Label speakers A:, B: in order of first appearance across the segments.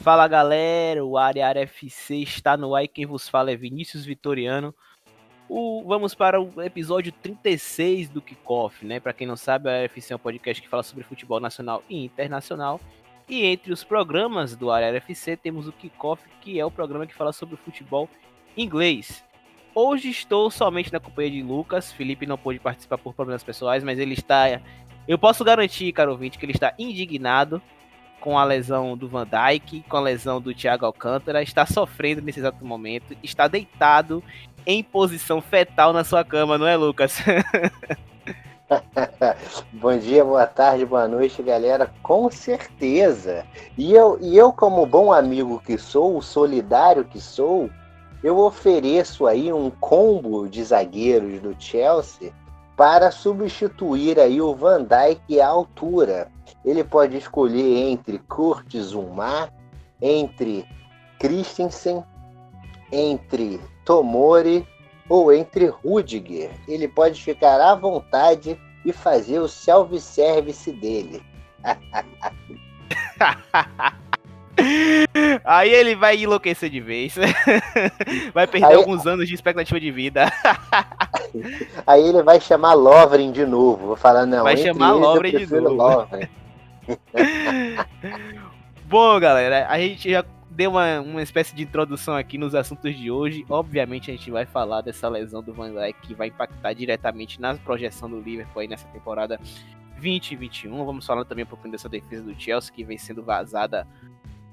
A: Fala galera, o Área Área FC está no ar e quem vos fala é Vinícius Vitoriano. O, vamos para o episódio 36 do Kickoff, né? Para quem não sabe, a FC é um podcast que fala sobre futebol nacional e internacional. E entre os programas do Área FC temos o Kickoff, que é o programa que fala sobre futebol inglês. Hoje estou somente na companhia de Lucas. Felipe não pôde participar por problemas pessoais, mas ele está. Eu posso garantir, caro ouvinte, que ele está indignado com a lesão do Van Dijk, com a lesão do Thiago Alcântara, está sofrendo nesse exato momento, está deitado em posição fetal na sua cama, não é, Lucas?
B: Bom dia, boa tarde, boa noite, galera. Com certeza. E eu, e eu como bom amigo que sou, solidário que sou, eu ofereço aí um combo de zagueiros do Chelsea para substituir aí o Van Dijk à altura ele pode escolher entre Kurt Zuma, entre Christensen, entre Tomori ou entre Rudiger. Ele pode ficar à vontade e fazer o self-service dele.
A: Aí ele vai enlouquecer de vez. Vai perder Aí... alguns anos de expectativa de vida.
B: Aí ele vai chamar Lovren de novo. Vou falar, não.
A: Vai chamar Lovren de novo. Lovren. Bom, galera, a gente já deu uma, uma espécie de introdução aqui nos assuntos de hoje. Obviamente, a gente vai falar dessa lesão do Van Dijk que vai impactar diretamente na projeção do Liverpool aí nessa temporada 2021. Vamos falar também um pouquinho dessa defesa do Chelsea que vem sendo vazada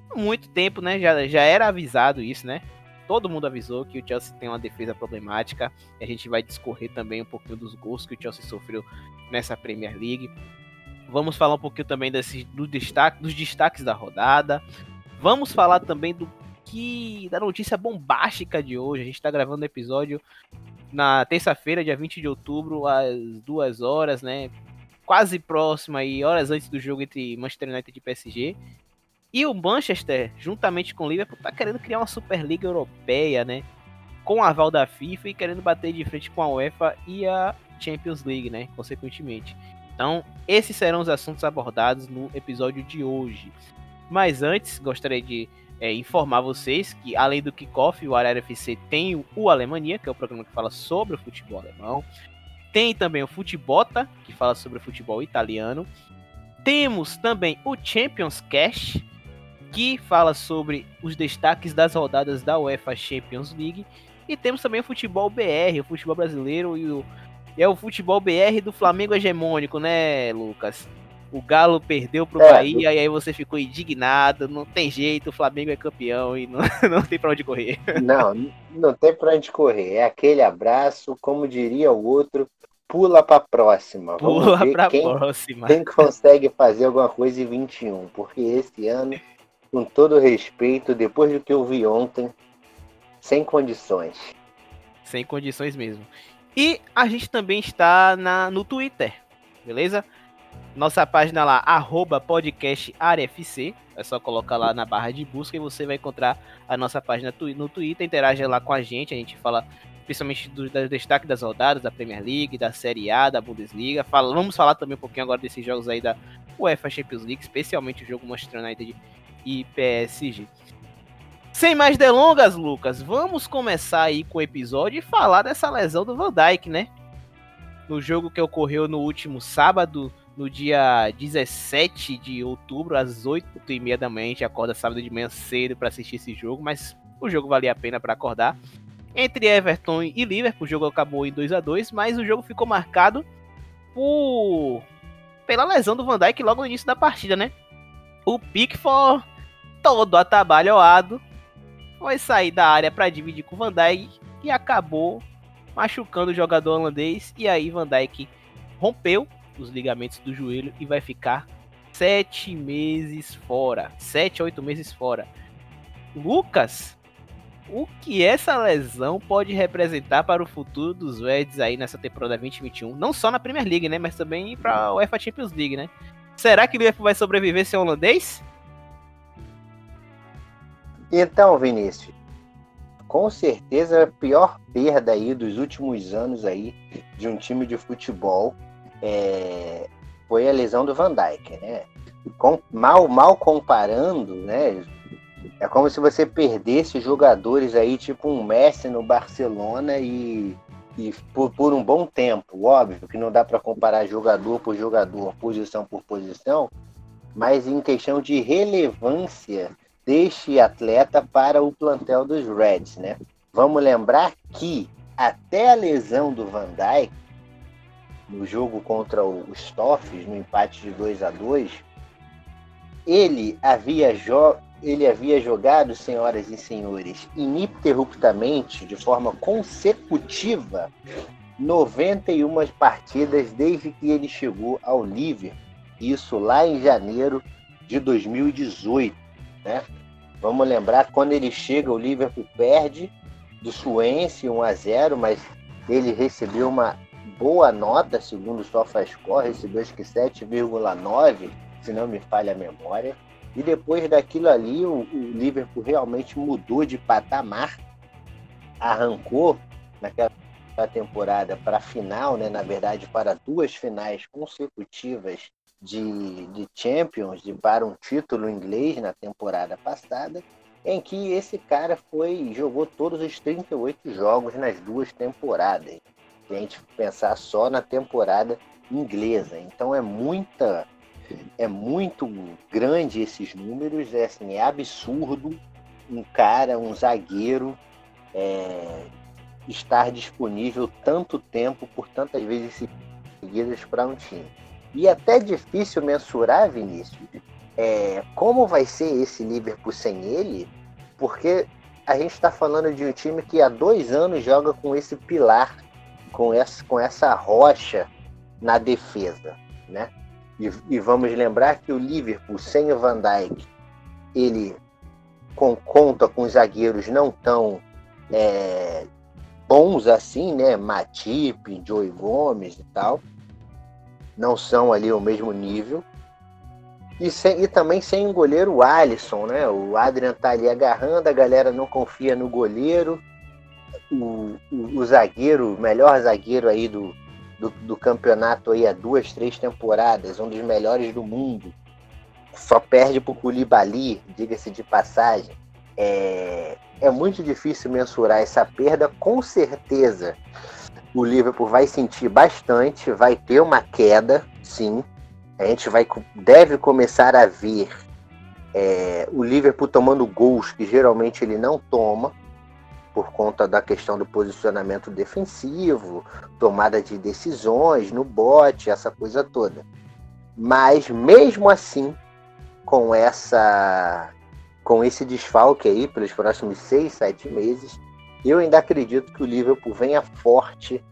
A: há muito tempo, né? Já, já era avisado isso, né? Todo mundo avisou que o Chelsea tem uma defesa problemática. A gente vai discorrer também um pouquinho dos gols que o Chelsea sofreu nessa Premier League. Vamos falar um pouquinho também desse, do destaque, dos destaques da rodada. Vamos falar também do que da notícia bombástica de hoje. A gente está gravando o episódio na terça-feira, dia 20 de outubro, às duas horas, né? Quase próxima e horas antes do jogo entre Manchester United e PSG. E o Manchester, juntamente com o Liverpool, tá querendo criar uma Superliga Europeia, né? Com a aval da FIFA e querendo bater de frente com a UEFA e a Champions League, né? Consequentemente. Então, esses serão os assuntos abordados no episódio de hoje. Mas antes, gostaria de é, informar vocês que, além do Kickoff, o Arara FC tem o Alemania, que é o programa que fala sobre o futebol alemão. Tem também o Futebota, que fala sobre o futebol italiano. Temos também o Champions Cash, que fala sobre os destaques das rodadas da UEFA Champions League. E temos também o Futebol BR, o futebol brasileiro e o é o futebol BR do Flamengo hegemônico, né, Lucas? O Galo perdeu pro é, Bahia e aí você ficou indignado, não tem jeito, o Flamengo é campeão e não, não tem pra onde correr.
B: Não, não tem pra onde correr. É aquele abraço, como diria o outro, pula pra próxima.
A: Pula pra quem, próxima.
B: Quem consegue fazer alguma coisa em 21, porque esse ano, com todo respeito, depois do que eu vi ontem, sem condições.
A: Sem condições mesmo. E a gente também está na, no Twitter, beleza? Nossa página lá, arroba. É só colocar lá na barra de busca e você vai encontrar a nossa página no Twitter. Interage lá com a gente. A gente fala principalmente do, do destaque das rodadas da Premier League, da Série A, da Bundesliga. Fala, vamos falar também um pouquinho agora desses jogos aí da UEFA Champions League, especialmente o jogo Manchester United e PSG. Sem mais delongas, Lucas, vamos começar aí com o episódio e falar dessa lesão do Van Dijk, né? No jogo que ocorreu no último sábado, no dia 17 de outubro, às 8 e meia da manhã. A gente acorda sábado de manhã cedo para assistir esse jogo, mas o jogo valia a pena para acordar. Entre Everton e Liverpool, o jogo acabou em 2 a 2 mas o jogo ficou marcado por pela lesão do Van Dijk logo no início da partida, né? O Pickford todo atabalhoado foi sair da área para dividir com o Van Dijk e acabou machucando o jogador holandês. E aí Van Dijk rompeu os ligamentos do joelho e vai ficar sete meses fora. Sete, oito meses fora. Lucas, o que essa lesão pode representar para o futuro dos Reds aí nessa temporada 2021? Não só na Premier League, né? Mas também para a UEFA Champions League, né? Será que o Liverpool vai sobreviver sem holandês?
B: Então, Vinícius, com certeza a pior perda aí dos últimos anos aí de um time de futebol é, foi a lesão do Van Dijk, né? Com, mal, mal comparando, né? É como se você perdesse jogadores aí, tipo um Messi no Barcelona e, e por, por um bom tempo. Óbvio que não dá para comparar jogador por jogador, posição por posição, mas em questão de relevância deste atleta para o plantel dos Reds, né? Vamos lembrar que até a lesão do Van Dijk no jogo contra os Toffs, no empate de 2 a 2 ele havia, ele havia jogado, senhoras e senhores, ininterruptamente, de forma consecutiva, 91 partidas desde que ele chegou ao Liverpool. Isso lá em janeiro de 2018, né? Vamos lembrar quando ele chega, o Liverpool perde do Swansea 1 a 0, mas ele recebeu uma boa nota, segundo o SofaScore, recebeu acho que 7,9, se não me falha a memória. E depois daquilo ali, o, o Liverpool realmente mudou de patamar, arrancou naquela temporada para a final, né? na verdade, para duas finais consecutivas de, de Champions, de para um título inglês na temporada passada, em que esse cara foi jogou todos os 38 jogos nas duas temporadas. Se a gente pensar só na temporada inglesa. Então é muita é muito grande esses números, é, assim, é absurdo um cara, um zagueiro, é, estar disponível tanto tempo, por tantas vezes seguidas para um time. E é até difícil mensurar, Vinícius, é, como vai ser esse Liverpool sem ele, porque a gente está falando de um time que há dois anos joga com esse pilar, com essa, com essa rocha na defesa, né? E, e, vamos lembrar que o Liverpool sem o Van Dijk, ele com, conta com zagueiros não tão é, bons assim, né? Matip, Joey Gomes e tal. Não são ali o mesmo nível. E, sem, e também sem o goleiro Alisson, né? O Adrian tá ali agarrando, a galera não confia no goleiro. O, o, o zagueiro, o melhor zagueiro aí do, do, do campeonato aí há duas, três temporadas, um dos melhores do mundo, só perde para o Koulibaly, diga-se de passagem. É, é muito difícil mensurar essa perda, com certeza o Liverpool vai sentir bastante, vai ter uma queda, sim. A gente vai, deve começar a ver é, o Liverpool tomando gols que geralmente ele não toma por conta da questão do posicionamento defensivo, tomada de decisões no bote, essa coisa toda. Mas mesmo assim, com essa com esse desfalque aí pelos próximos seis, sete meses, eu ainda acredito que o Liverpool venha forte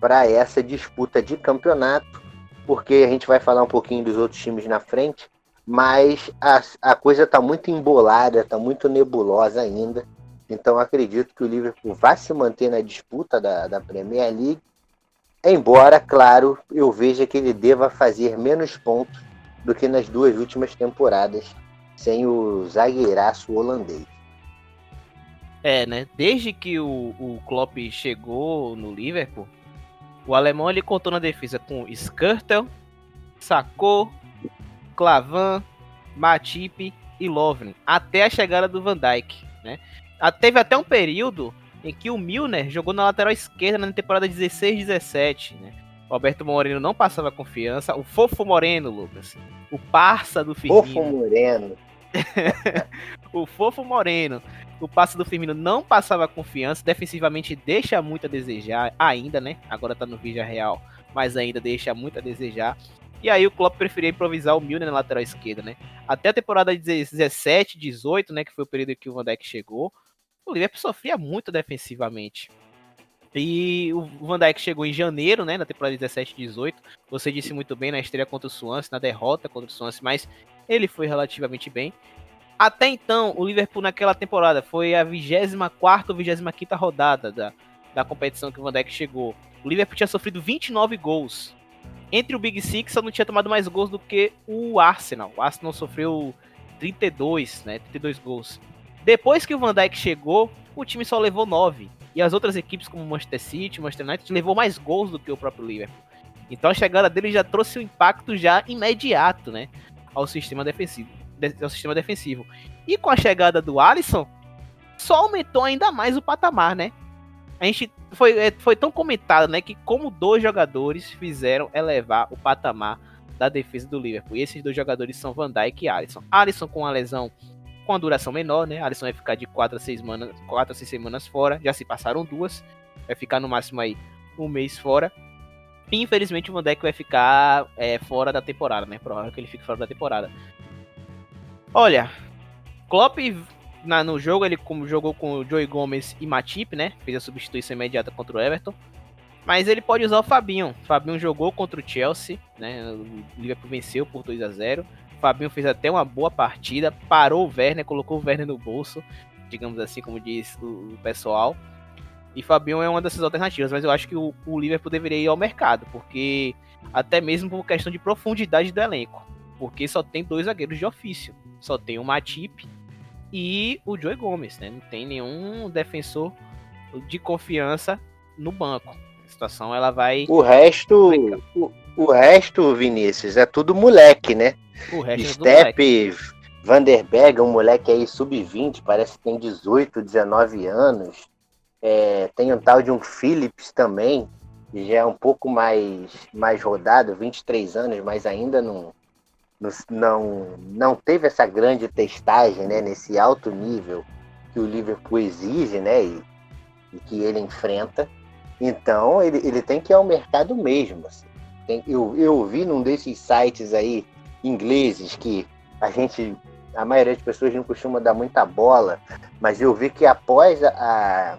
B: para essa disputa de campeonato, porque a gente vai falar um pouquinho dos outros times na frente, mas a, a coisa está muito embolada, está muito nebulosa ainda. Então acredito que o Liverpool vai se manter na disputa da, da Premier League, embora, claro, eu veja que ele deva fazer menos pontos do que nas duas últimas temporadas sem o zagueiraço holandês.
A: É, né? Desde que o, o Klopp chegou no Liverpool, o alemão ele contou na defesa com Skirtel, Sacou, Clavan, Matip e Lovren, até a chegada do Van Dijk, né? Teve até um período em que o Milner jogou na lateral esquerda na temporada 16-17, né? O Alberto Moreno não passava confiança. O Fofo Moreno, Lucas. O parça do Firmino.
B: Fofo Moreno.
A: o Fofo Moreno. O passe do Firmino não passava confiança. Defensivamente deixa muito a desejar. Ainda, né? Agora tá no vídeo real. Mas ainda deixa muito a desejar. E aí o Klopp preferia improvisar o Milner na lateral esquerda, né? Até a temporada 17, 18, né? Que foi o período que o Van Dijk chegou o Liverpool sofria muito defensivamente. E o Van Dijk chegou em janeiro, né, na temporada 17 18. Você disse muito bem na estreia contra o Swansea, na derrota contra o Swansea, mas ele foi relativamente bem. Até então, o Liverpool naquela temporada foi a 24 ou 25 rodada da, da competição que o Van Dijk chegou. O Liverpool tinha sofrido 29 gols. Entre o Big Six, só não tinha tomado mais gols do que o Arsenal. O Arsenal sofreu 32, né, 32 gols. Depois que o Van Dijk chegou, o time só levou 9. E as outras equipes, como Manchester City, Manchester United, levou mais gols do que o próprio Liverpool. Então a chegada dele já trouxe um impacto já imediato, né? Ao sistema defensivo. Ao sistema defensivo. E com a chegada do Alisson, só aumentou ainda mais o patamar, né? A gente foi, é, foi tão comentado, né, que como dois jogadores fizeram elevar o patamar da defesa do Liverpool. E esses dois jogadores são Van Dijk e Alisson. Alisson com a lesão com a duração menor, né? Alisson vai ficar de 4 a 6 semanas, 4 a 6 semanas fora, já se passaram duas. Vai ficar no máximo aí um mês fora. E, infelizmente o Van Dijk vai ficar é, fora da temporada, né? Provável que ele fique fora da temporada. Olha, Klopp na, no jogo, ele como jogou com o Joey Gomes e Matip, né? Fez a substituição imediata contra o Everton. Mas ele pode usar o Fabinho. Fabinho jogou contra o Chelsea, né? O Liverpool venceu por 2 a 0 o Fabinho fez até uma boa partida, parou o Werner, colocou o Werner no bolso, digamos assim, como diz o, pessoal. E Fabinho é uma dessas alternativas, mas eu acho que o, o Liverpool deveria ir ao mercado, porque até mesmo por questão de profundidade do elenco, porque só tem dois zagueiros de ofício, só tem o Matip e o Joey Gomes, né? Não tem nenhum defensor de confiança no banco. A situação ela vai.
B: O resto, o, o resto, Vinícius, é tudo moleque, né? O resto Step, é Vanderberg, um moleque aí sub-20, parece que tem 18, 19 anos. É, tem um tal de um Phillips também, que já é um pouco mais, mais rodado, 23 anos, mas ainda não, não, não teve essa grande testagem né, nesse alto nível que o Liverpool exige né, e, e que ele enfrenta. Então ele, ele tem que ir ao mercado mesmo. Assim. Tem, eu, eu vi num desses sites aí ingleses que a gente, a maioria das pessoas não costuma dar muita bola, mas eu vi que após a,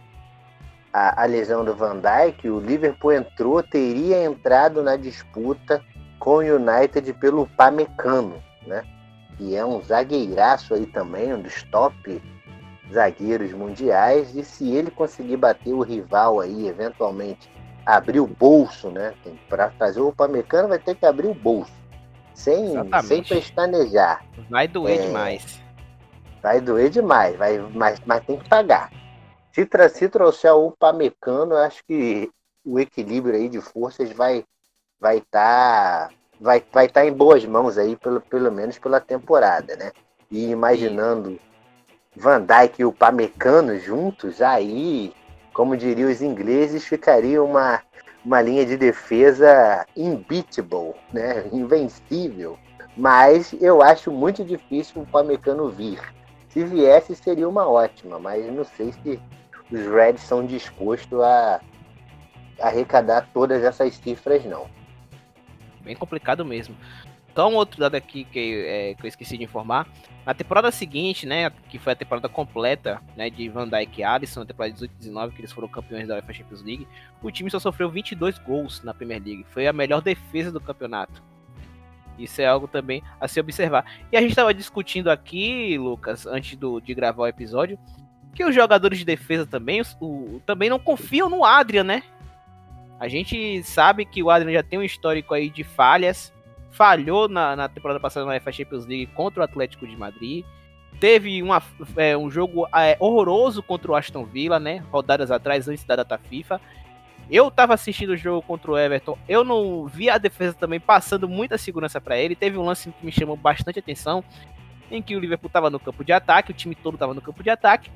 B: a, a lesão do Van Dijk, o Liverpool entrou, teria entrado na disputa com o United pelo Pamecano, né? Que é um zagueiraço aí também, um dos top zagueiros mundiais. E se ele conseguir bater o rival aí, eventualmente abrir o bolso, né? Para fazer o Pamecano vai ter que abrir o bolso. Sem, sem pestanejar.
A: Vai doer é, demais.
B: Vai doer demais, vai, mas, mas tem que pagar. Se, se trouxer o Pamecano, eu acho que o equilíbrio aí de forças vai vai estar tá, vai, vai tá em boas mãos aí, pelo, pelo menos pela temporada, né? E imaginando Van Dijk e o Pamecano juntos, aí, como diriam os ingleses, ficaria uma, uma linha de defesa unbeatable, né? Invencível. Mas eu acho muito difícil o Pamecano vir. Se viesse, seria uma ótima, mas não sei se os Reds são dispostos a arrecadar todas essas cifras, não
A: bem complicado mesmo. Então, outro dado aqui que, é, que eu esqueci de informar. Na temporada seguinte, né, que foi a temporada completa né, de Van Dijk e Alisson, na temporada 18-19, que eles foram campeões da UEFA Champions League, o time só sofreu 22 gols na Premier League. Foi a melhor defesa do campeonato. Isso é algo também a se observar. E a gente estava discutindo aqui, Lucas, antes do, de gravar o episódio, que os jogadores de defesa também, o, também não confiam no Adrian, né? A gente sabe que o Adrian já tem um histórico aí de falhas. Falhou na, na temporada passada na UEFA Champions League contra o Atlético de Madrid. Teve uma, é, um jogo é, horroroso contra o Aston Villa, né? Rodadas atrás, antes da data FIFA. Eu tava assistindo o jogo contra o Everton. Eu não vi a defesa também passando muita segurança para ele. Teve um lance que me chamou bastante atenção. Em que o Liverpool tava no campo de ataque, o time todo tava no campo de ataque.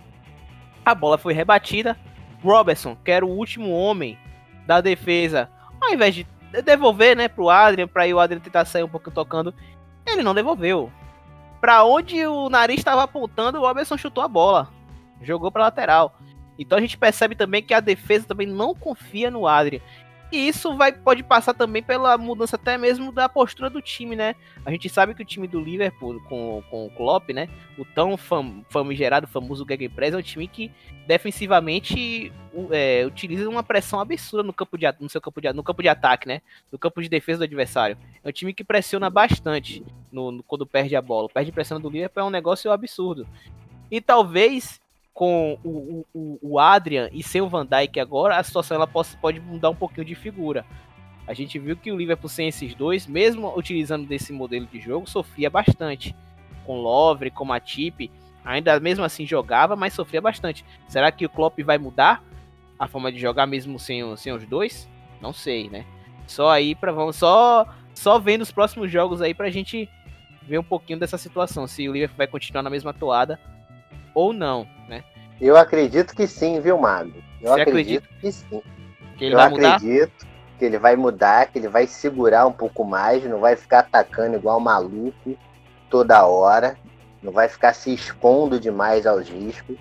A: A bola foi rebatida. Robertson, que era o último homem da defesa, ao invés de devolver, né, pro Adrian, para o Adrian tentar sair um pouco tocando, ele não devolveu. Para onde o nariz estava apontando, o Robertson chutou a bola, jogou para lateral. Então a gente percebe também que a defesa também não confia no Adrian. E isso vai, pode passar também pela mudança até mesmo da postura do time, né? A gente sabe que o time do Liverpool com, com o Klopp, né? O tão fam, famigerado, famoso Gegenpress é um time que defensivamente é, utiliza uma pressão absurda no campo de no seu campo de no campo de ataque, né? No campo de defesa do adversário. É um time que pressiona bastante no, no quando perde a bola. Perde pressão do Liverpool é um negócio absurdo. E talvez com o, o, o Adrian e sem o Van Dijk agora, a situação ela pode, pode mudar um pouquinho de figura. A gente viu que o Liverpool sem esses dois, mesmo utilizando desse modelo de jogo, sofria bastante. Com Lovre, com Matip, ainda mesmo assim jogava, mas sofria bastante. Será que o Klopp vai mudar a forma de jogar mesmo sem, sem os dois? Não sei, né? Só aí para vamos só só vendo os próximos jogos aí pra gente ver um pouquinho dessa situação, se o Liverpool vai continuar na mesma toada ou não, né?
B: Eu acredito que sim, viu, Mago? Eu Você acredito acredita? que sim. Que ele Eu vai mudar? acredito que ele vai mudar, que ele vai segurar um pouco mais, não vai ficar atacando igual maluco toda hora, não vai ficar se expondo demais aos riscos,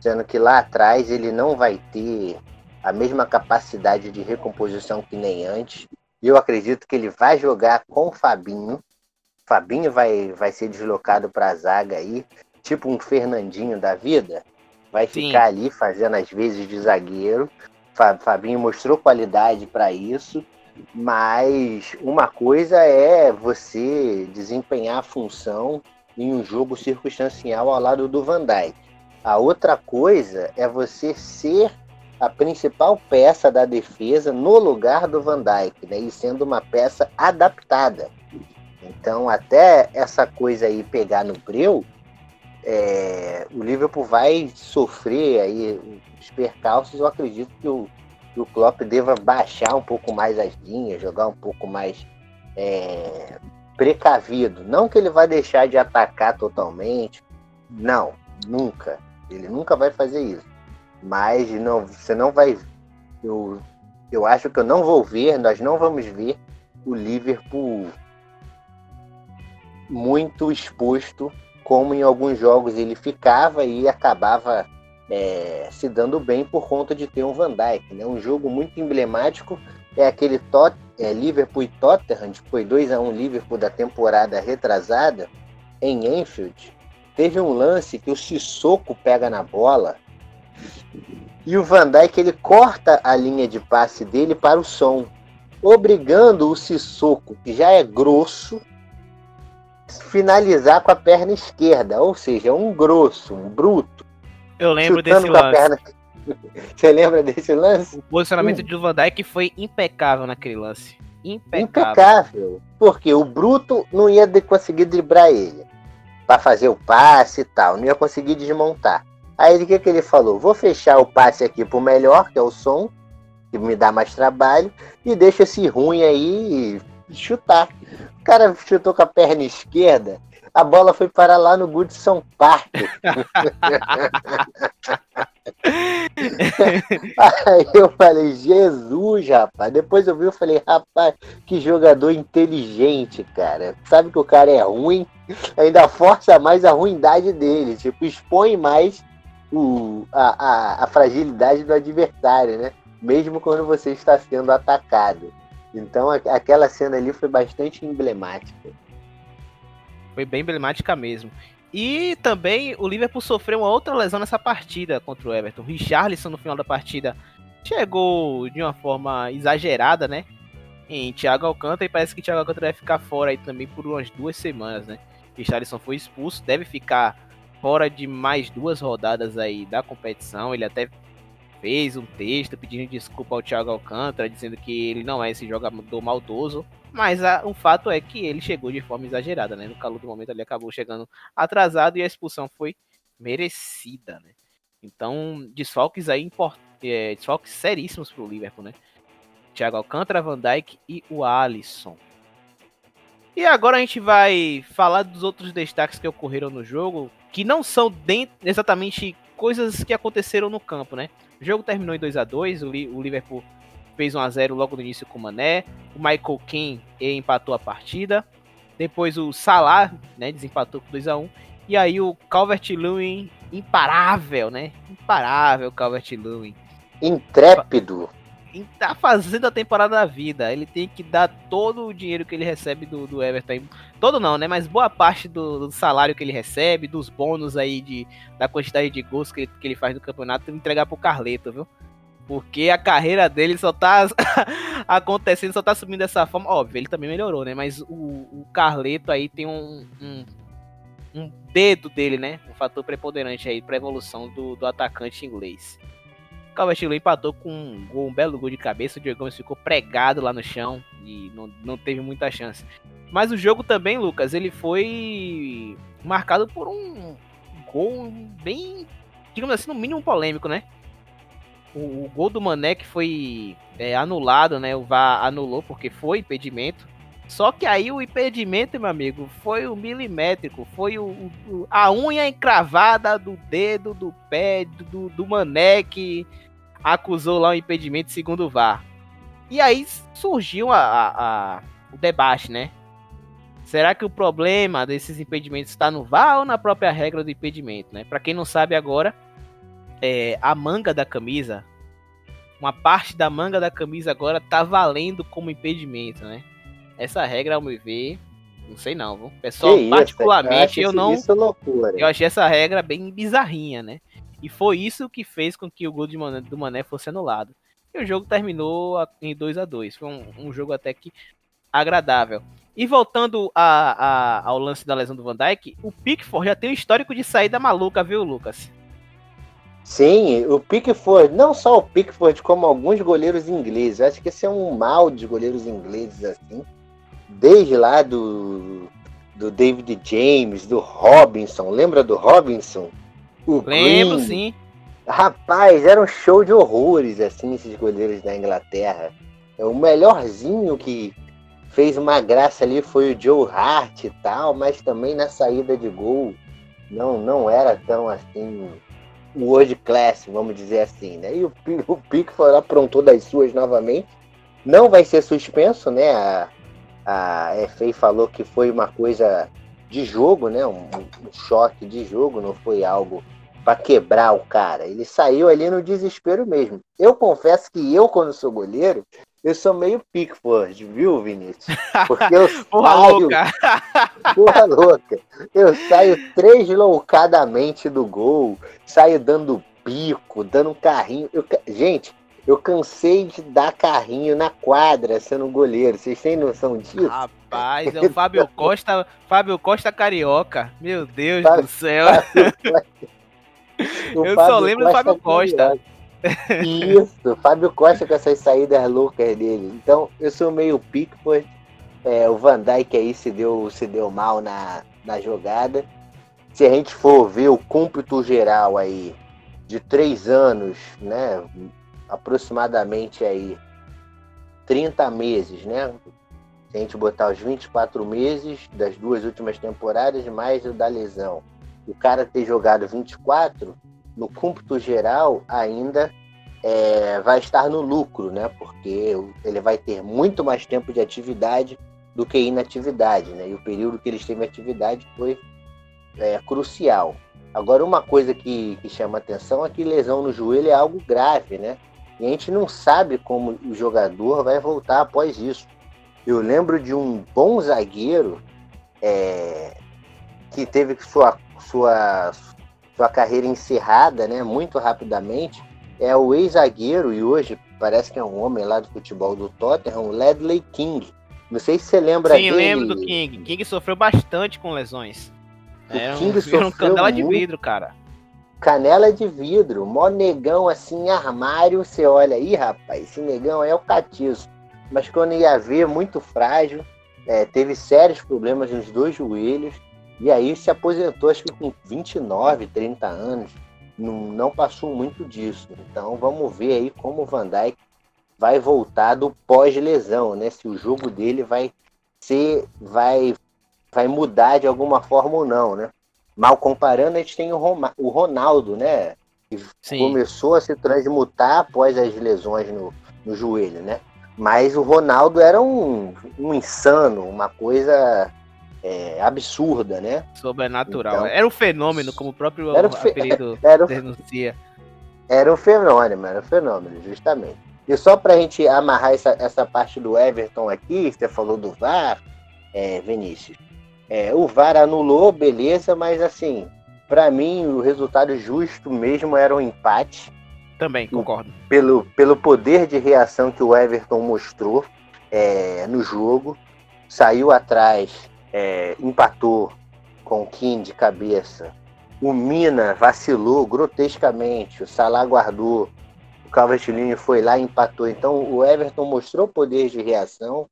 B: sendo que lá atrás ele não vai ter a mesma capacidade de recomposição que nem antes. Eu acredito que ele vai jogar com o Fabinho. Fabinho vai, vai ser deslocado para a zaga aí, tipo um Fernandinho da vida. Vai Sim. ficar ali fazendo as vezes de zagueiro. Fabinho mostrou qualidade para isso, mas uma coisa é você desempenhar a função em um jogo circunstancial ao lado do Van Dijk. A outra coisa é você ser a principal peça da defesa no lugar do Van Dijk, né? E sendo uma peça adaptada. Então, até essa coisa aí pegar no breu, é, o Liverpool vai sofrer aí os percalços. Eu acredito que o, que o Klopp deva baixar um pouco mais as linhas, jogar um pouco mais é, precavido. Não que ele vai deixar de atacar totalmente, não, nunca. Ele nunca vai fazer isso. Mas não, você não vai. Eu, eu acho que eu não vou ver, nós não vamos ver o Liverpool muito exposto, como em alguns jogos ele ficava e acabava é, se dando bem por conta de ter um Van Dijk. Né? Um jogo muito emblemático é aquele Tot é, Liverpool e Tottenham, que foi 2 a 1 Liverpool da temporada retrasada, em Enfield. Teve um lance que o Sissoko pega na bola e o Van Dijk ele corta a linha de passe dele para o som, obrigando o Sissoko, que já é grosso, finalizar com a perna esquerda, ou seja, um grosso, um bruto.
A: Eu lembro desse lance. Perna...
B: Você lembra desse lance?
A: O posicionamento do Van Dijk foi impecável naquele lance.
B: Impecável. Impecável. Porque o bruto não ia conseguir driblar ele para fazer o passe e tal, não ia conseguir desmontar. Aí o que, que ele falou? Vou fechar o passe aqui pro melhor, que é o som, que me dá mais trabalho, e deixa esse ruim aí chutar. O cara chutou com a perna esquerda, a bola foi parar lá no Goodson Park. Aí eu falei, Jesus, rapaz. Depois eu vi, eu falei, rapaz, que jogador inteligente, cara. Sabe que o cara é ruim, ainda força mais a ruindade dele. Tipo, expõe mais o, a, a, a fragilidade do adversário, né? Mesmo quando você está sendo atacado. Então aquela cena ali foi bastante emblemática.
A: Foi bem emblemática mesmo. E também o Liverpool sofreu uma outra lesão nessa partida contra o Everton. Richarlison no final da partida chegou de uma forma exagerada, né? Em Thiago Alcântara e parece que Thiago Alcântara vai ficar fora aí também por umas duas semanas, né? Richarlison foi expulso, deve ficar fora de mais duas rodadas aí da competição. Ele até fez um texto pedindo desculpa ao Thiago Alcântara, dizendo que ele não é esse jogador maldoso. Mas a, o fato é que ele chegou de forma exagerada, né? No calor do momento ele acabou chegando atrasado e a expulsão foi merecida, né? Então, desfalques aí é, desfalques seríssimos pro Liverpool, né? Thiago Alcântara, Van Dijk e o Alisson. E agora a gente vai falar dos outros destaques que ocorreram no jogo, que não são dentro, exatamente coisas que aconteceram no campo, né? O jogo terminou em 2 a 2 o, Liverpool fez 1 a 0 logo no início com o Mané, o Michael King empatou a partida, depois o Salah, né, desempatou com 2 a 1 e aí o Calvert-Lewin imparável, né? Imparável Calvert-Lewin.
B: Intrépido
A: tá fazendo a temporada da vida. Ele tem que dar todo o dinheiro que ele recebe do, do Everton. Todo não, né? Mas boa parte do, do, salário que ele recebe, dos bônus aí de, da quantidade de gols que ele, que ele faz no campeonato, entregar pro Carleto, viu? Porque a carreira dele só tá acontecendo, só tá subindo dessa forma. Óbvio, ele também melhorou, né? Mas o, o Carleto aí tem um, um, um, dedo dele, né? Um fator preponderante aí pra evolução do, do atacante inglês. Calvert-Lewin empatou com um, gol, um belo gol de cabeça. O Diego Gomes ficou pregado lá no chão e não, não teve muita chance. Mas o jogo também, Lucas, ele foi marcado por um gol bem, digamos assim, no mínimo polêmico, né? O, o gol do Mané que foi é, anulado, né? O VAR anulou porque foi impedimento. Só que aí o impedimento, meu amigo, foi o milimétrico, foi o, o a unha encravada do dedo do pé do, do mané que acusou lá o impedimento segundo o VAR. E aí surgiu a, a, a, o debate, né? Será que o problema desses impedimentos está no VAR ou na própria regra do impedimento, né? Para quem não sabe agora, é, a manga da camisa, uma parte da manga da camisa agora tá valendo como impedimento, né? Essa regra, ao meu ver, não sei não, viu? Pessoal, isso, particularmente, eu, eu não. É. Eu achei essa regra bem bizarrinha, né? E foi isso que fez com que o gol Mané, do Mané fosse anulado. E o jogo terminou em 2 a 2 Foi um, um, jogo até que agradável. E voltando a, a, ao lance da lesão do Van Dijk, o Pickford já tem um histórico de saída maluca, viu, Lucas?
B: Sim, o Pickford, não só o Pickford, como alguns goleiros ingleses. Acho que esse é um mal de goleiros ingleses, assim. Desde lá do, do David James, do Robinson. Lembra do Robinson?
A: O Lembro, Green. sim.
B: Rapaz, era um show de horrores, assim, esses goleiros da Inglaterra. É o melhorzinho que fez uma graça ali foi o Joe Hart e tal, mas também na saída de gol não não era tão assim world class, vamos dizer assim, né? E o, o Pickford aprontou das suas novamente. Não vai ser suspenso, né? A, a FA falou que foi uma coisa de jogo, né? Um, um choque de jogo, não foi algo para quebrar o cara. Ele saiu ali no desespero mesmo. Eu confesso que eu, quando sou goleiro, eu sou meio Pickford, viu, Vinícius? Porque eu
A: Porra saio... louca!
B: Porra louca! Eu saio tresloucadamente do gol, saio dando bico, dando carrinho. Eu... Gente, eu cansei de dar carrinho na quadra sendo goleiro. Vocês têm noção disso?
A: Rapaz, é o Fábio Costa, Fábio Costa Carioca. Meu Deus Fábio, do céu. eu só lembro do Fábio Costa.
B: Isso, Fábio Costa com essas saídas loucas dele. Então, eu sou meio Pickford. É, o Van Dijk aí se deu, se deu mal na, na jogada. Se a gente for ver o cômputo geral aí de três anos, né? Aproximadamente aí 30 meses, né? Se a gente botar os 24 meses das duas últimas temporadas, mais o da lesão. O cara ter jogado 24, no cômputo geral, ainda é, vai estar no lucro, né? Porque ele vai ter muito mais tempo de atividade do que inatividade, né? E o período que ele esteve em atividade foi é, crucial. Agora, uma coisa que, que chama atenção é que lesão no joelho é algo grave, né? E a gente não sabe como o jogador vai voltar após isso. Eu lembro de um bom zagueiro é, que teve sua, sua, sua carreira encerrada né, muito rapidamente. É o ex-zagueiro e hoje parece que é um homem lá do futebol do Tottenham, Ledley King. Não sei se você lembra
A: Sim, dele. Sim, lembro do King. King sofreu bastante com lesões. O é King um, sofreu um canela de vidro, cara.
B: Canela de vidro, mó negão assim, armário, você olha aí, rapaz, esse negão é o catiço. Mas quando ia ver, muito frágil, é, teve sérios problemas nos dois joelhos, e aí se aposentou, acho que com 29, 30 anos. Não, não passou muito disso. Então vamos ver aí como o Van Dijk vai voltar do pós-lesão, né? Se o jogo dele vai ser, vai, vai mudar de alguma forma ou não, né? Mal comparando, a gente tem o, Roma, o Ronaldo, né? Que Sim. começou a se transmutar após as lesões no, no joelho, né? Mas o Ronaldo era um, um insano, uma coisa é, absurda, né?
A: Sobrenatural. Então, era um fenômeno, como o próprio era fe... apelido
B: era
A: denuncia.
B: Era um fenômeno, era um fenômeno, justamente. E só para a gente amarrar essa, essa parte do Everton aqui, você falou do VAR, é, Vinícius. É, o VAR anulou, beleza, mas assim, para mim o resultado justo mesmo era um empate.
A: Também, concordo.
B: Pelo, pelo poder de reação que o Everton mostrou é, no jogo, saiu atrás, é, empatou com o Kim de cabeça. O Mina vacilou grotescamente, o Salah guardou, o Calvert-Lewin foi lá e empatou. Então o Everton mostrou poder de reação,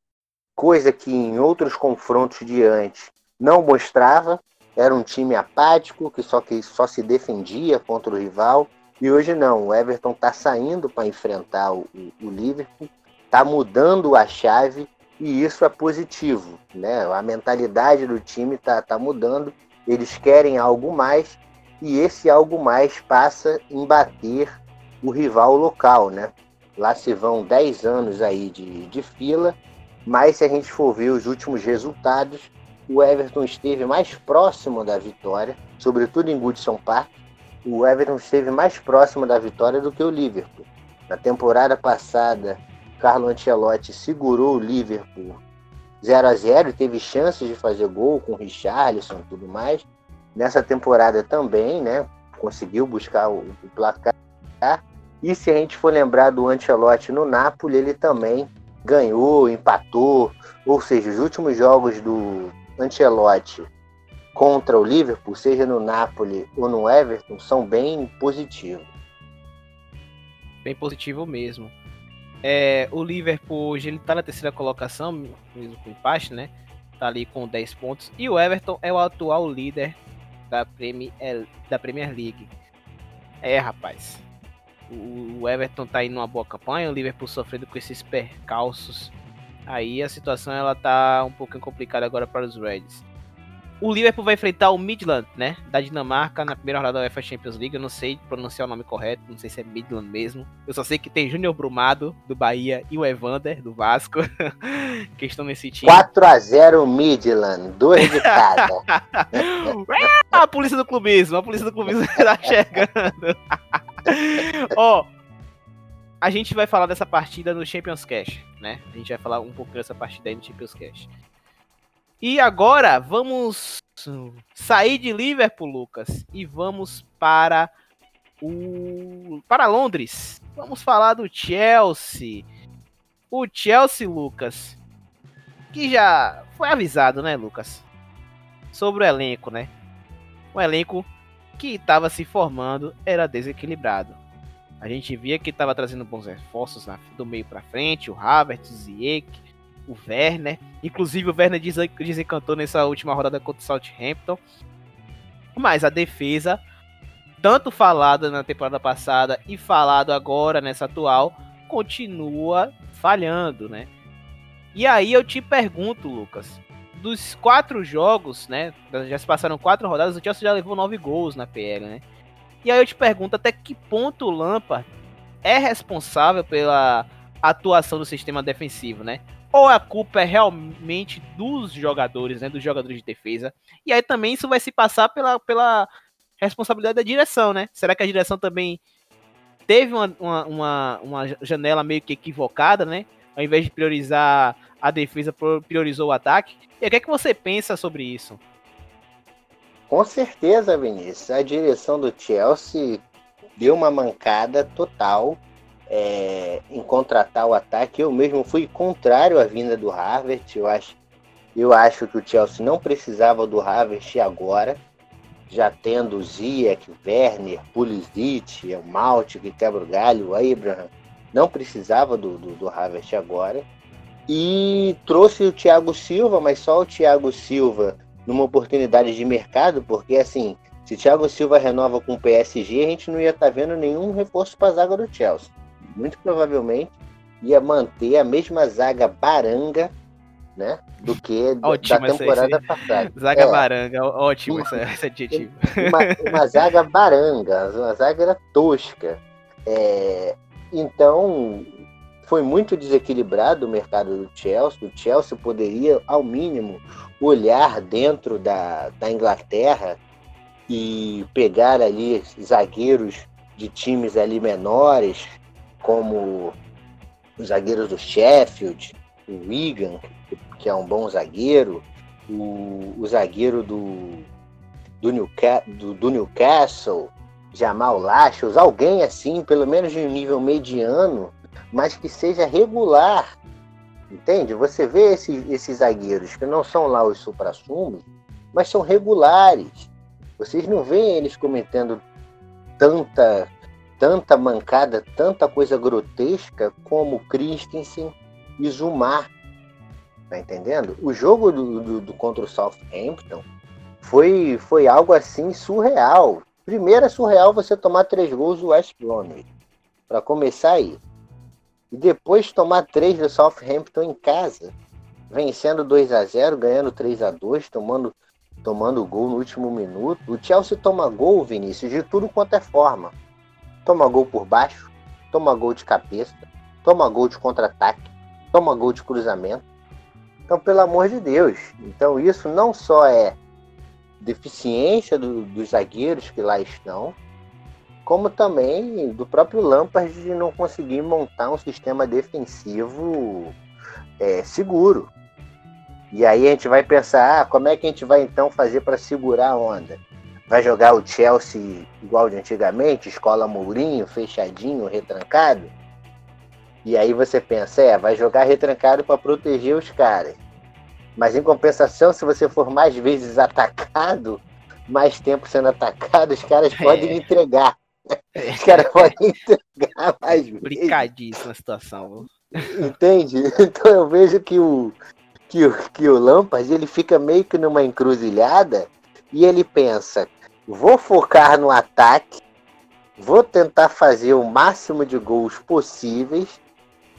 B: coisa que em outros confrontos de antes não mostrava. Era um time apático que só que só se defendia contra o rival. E hoje não, o Everton está saindo para enfrentar o, o, Liverpool, está mudando a chave e isso é positivo, né? A mentalidade do time tá, tá mudando, eles querem algo mais e esse algo mais passa em bater o rival local, né? Lá se vão 10 anos aí de, de fila, mas se a gente for ver os últimos resultados, o Everton esteve mais próximo da vitória, sobretudo em Goodson Park. O Everton esteve mais próximo da vitória do que o Liverpool. Na temporada passada, Carlo Ancelotti segurou o Liverpool 0 a 0 e teve chances de fazer gol com o Richarlison e tudo mais. Nessa temporada também, né? Conseguiu buscar o, o placar. E se a gente for lembrar do Ancelotti no Napoli, ele também ganhou, empatou. Ou seja, os últimos jogos do Ancelotti contra o Liverpool, seja no Napoli ou no Everton, são bem positivos.
A: Bem positivo mesmo. É, o Liverpool hoje ele tá na terceira colocação, mesmo com empate, né? Tá ali com 10 pontos. E o Everton é o atual líder da Premier, da Premier League. É, rapaz. O Everton tá indo numa boa campanha, o Liverpool sofrendo com esses percalços. Aí a situação ela tá um pouco complicada agora para os Reds. O Liverpool vai enfrentar o Midland, né? Da Dinamarca na primeira rodada da UEFA Champions League. Eu não sei pronunciar o nome correto, não sei se é Midland mesmo. Eu só sei que tem Júnior Brumado, do Bahia, e o Evander, do Vasco, que estão nesse time.
B: 4x0 Midland, dois de cada.
A: a polícia do clubismo, a polícia do clubismo tá chegando. Ó, oh, a gente vai falar dessa partida no Champions Cash, né? A gente vai falar um pouco dessa partida aí no Champions Cash. E agora vamos sair de Liverpool, Lucas, e vamos para o para Londres. Vamos falar do Chelsea. O Chelsea, Lucas, que já foi avisado, né, Lucas, sobre o elenco, né? O elenco que estava se formando era desequilibrado. A gente via que estava trazendo bons reforços do meio para frente, o Havertz, o Ziyech, o Werner. Inclusive o Werner desencantou nessa última rodada contra o Southampton. Mas a defesa, tanto falada na temporada passada e falado agora nessa atual, continua falhando, né? E aí eu te pergunto, Lucas, dos quatro jogos, né? Já se passaram quatro rodadas, o Chelsea já levou nove gols na PL, né? E aí eu te pergunto até que ponto o Lampard é responsável pela atuação do sistema defensivo, né? Ou a culpa é realmente dos jogadores, né? Dos jogadores de defesa. E aí também isso vai se passar pela, pela responsabilidade da direção, né? Será que a direção também teve uma, uma, uma, uma janela meio que equivocada, né? Ao invés de priorizar a defesa, priorizou o ataque. E o que é que você pensa sobre isso?
B: Com certeza, Vinícius. A direção do Chelsea deu uma mancada total é, em contratar o ataque. Eu mesmo fui contrário à vinda do Harvard. Eu acho, eu acho que o Chelsea não precisava do Harvard agora, já tendo Ziyech, Werner, Pulisic, o Malte, que quebra o galho, o Abraham. Não precisava do, do, do Harvard agora. E trouxe o Thiago Silva, mas só o Thiago Silva numa oportunidade de mercado, porque assim, se Thiago Silva renova com o PSG, a gente não ia estar tá vendo nenhum reforço para a zaga do Chelsea. Muito provavelmente ia manter a mesma zaga baranga, né, do que ótimo da temporada esse, passada.
A: Zaga é. baranga, ótimo uma, esse adjetivo.
B: Uma, uma, zaga baranga, uma zaga era tosca. É, então, foi muito desequilibrado o mercado do Chelsea. O Chelsea poderia, ao mínimo, olhar dentro da, da Inglaterra e pegar ali zagueiros de times ali menores, como os zagueiros do Sheffield, o Wigan, que é um bom zagueiro, o, o zagueiro do, do, Newca, do, do Newcastle, Jamal Lachos, alguém assim, pelo menos de um nível mediano, mas que seja regular Entende? Você vê esse, esses zagueiros que não são lá os supra-sumos, mas são regulares. Vocês não veem eles cometendo tanta tanta mancada, tanta coisa grotesca como Christensen e Zumar. Tá entendendo? O jogo do, do, do, contra o Southampton foi, foi algo assim surreal. Primeiro é surreal você tomar três gols do West Bromwich. Para começar aí e depois tomar três do Southampton em casa. vencendo 2 a 0 ganhando 3 a 2 tomando, tomando gol no último minuto. O Chelsea toma gol, Vinícius, de tudo quanto é forma. Toma gol por baixo, toma gol de cabeça, toma gol de contra-ataque, toma gol de cruzamento. Então, pelo amor de Deus. Então, isso não só é deficiência do, dos zagueiros que lá estão, como também do próprio Lampard de não conseguir montar um sistema defensivo é, seguro. E aí a gente vai pensar, ah, como é que a gente vai então fazer para segurar a onda? Vai jogar o Chelsea igual de antigamente, escola Mourinho, fechadinho, retrancado? E aí você pensa, é, vai jogar retrancado para proteger os caras. Mas em compensação, se você for mais vezes atacado, mais tempo sendo atacado, os caras é. podem entregar. Os caras podem entregar mais vezes.
A: Brincadíssima a situação.
B: Entende? Então eu vejo que o, que o, que o Lampard ele fica meio que numa encruzilhada e ele pensa: vou focar no ataque, vou tentar fazer o máximo de gols possíveis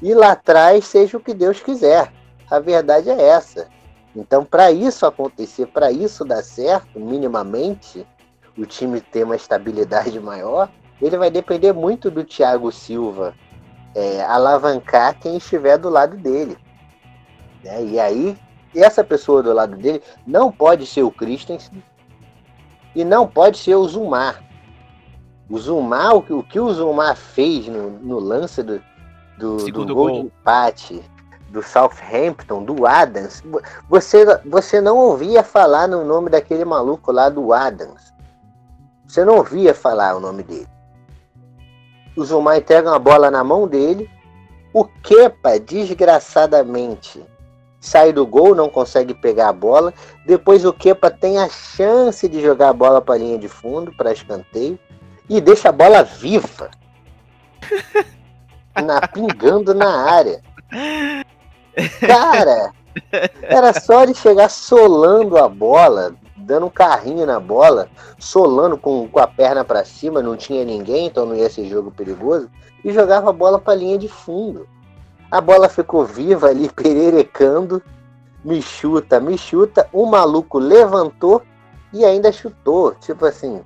B: e lá atrás seja o que Deus quiser. A verdade é essa. Então, para isso acontecer, para isso dar certo, minimamente, o time ter uma estabilidade maior, ele vai depender muito do Thiago Silva é, alavancar quem estiver do lado dele. Né? E aí, essa pessoa do lado dele não pode ser o Christensen e não pode ser o Zumar. O Zumar, o que o, que o Zumar fez no, no lance do, do, do gol, gol de empate do Southampton, do Adams, você, você não ouvia falar no nome daquele maluco lá do Adams. Você não ouvia falar o nome dele. O Zumar entrega uma bola na mão dele. O Kepa, desgraçadamente, sai do gol, não consegue pegar a bola. Depois o Kepa tem a chance de jogar a bola para a linha de fundo, para escanteio, e deixa a bola viva. na, pingando na área. Cara, era só ele chegar solando a bola, dando um carrinho na bola, solando com, com a perna para cima, não tinha ninguém, então não ia ser jogo perigoso, e jogava a bola para linha de fundo. A bola ficou viva ali, pererecando, me chuta, me chuta, o maluco levantou e ainda chutou. Tipo assim,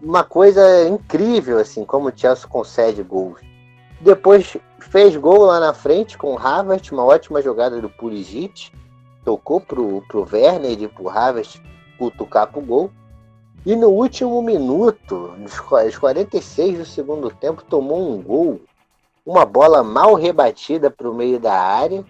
B: uma coisa incrível, assim, como o Chelsea concede gols. Depois fez gol lá na frente com o Havertz, uma ótima jogada do Pulisic. Tocou pro, pro Werner e pro Havertz cutucar pro gol. E no último minuto, nos 46 do segundo tempo, tomou um gol. Uma bola mal rebatida para o meio da área.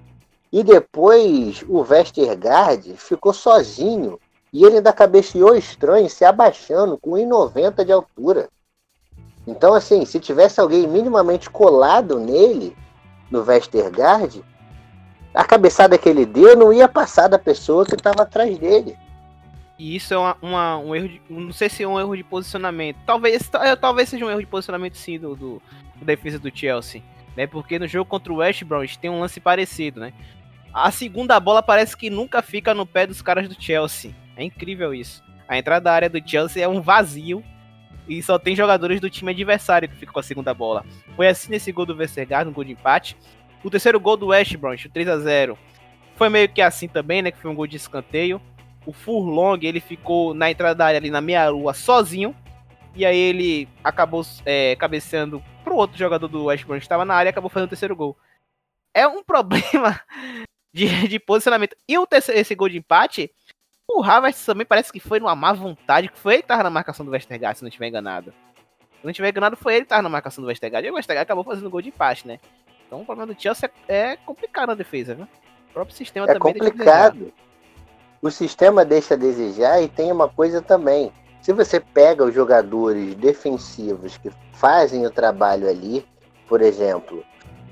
B: E depois o Westergaard ficou sozinho. E ele ainda cabeceou estranho, se abaixando com 1,90 de altura. Então, assim, se tivesse alguém minimamente colado nele, no Westergaard, a cabeçada que ele deu não ia passar da pessoa que estava atrás dele.
A: E isso é uma, uma, um erro de. Não sei se é um erro de posicionamento. Talvez, é, talvez seja um erro de posicionamento sim do, do defesa do Chelsea. Né? Porque no jogo contra o West Brom tem um lance parecido, né? A segunda bola parece que nunca fica no pé dos caras do Chelsea. É incrível isso. A entrada da área do Chelsea é um vazio e só tem jogadores do time adversário que ficam com a segunda bola. Foi assim nesse gol do Vestergaard, um gol de empate. O terceiro gol do West Brom, 3 a 0 foi meio que assim também, né? Que foi um gol de escanteio. O Furlong, ele ficou na entrada da área ali na meia lua sozinho. E aí ele acabou é, cabeceando pro outro jogador do West Brom que estava na área e acabou fazendo o terceiro gol. É um problema de, de posicionamento. E o terceiro, esse gol de empate o Havertz também parece que foi numa má vontade, que foi ele que tava na marcação do Westergaard, se não estiver enganado. Se não estiver enganado, foi ele que tava na marcação do Westergaard. E o Westergaard acabou fazendo gol de empate, né? Então o problema do Chelsea é, é complicado na defesa, viu? O próprio sistema
B: é
A: também
B: complicado. O sistema deixa a desejar e tem uma coisa também. Se você pega os jogadores defensivos que fazem o trabalho ali, por exemplo,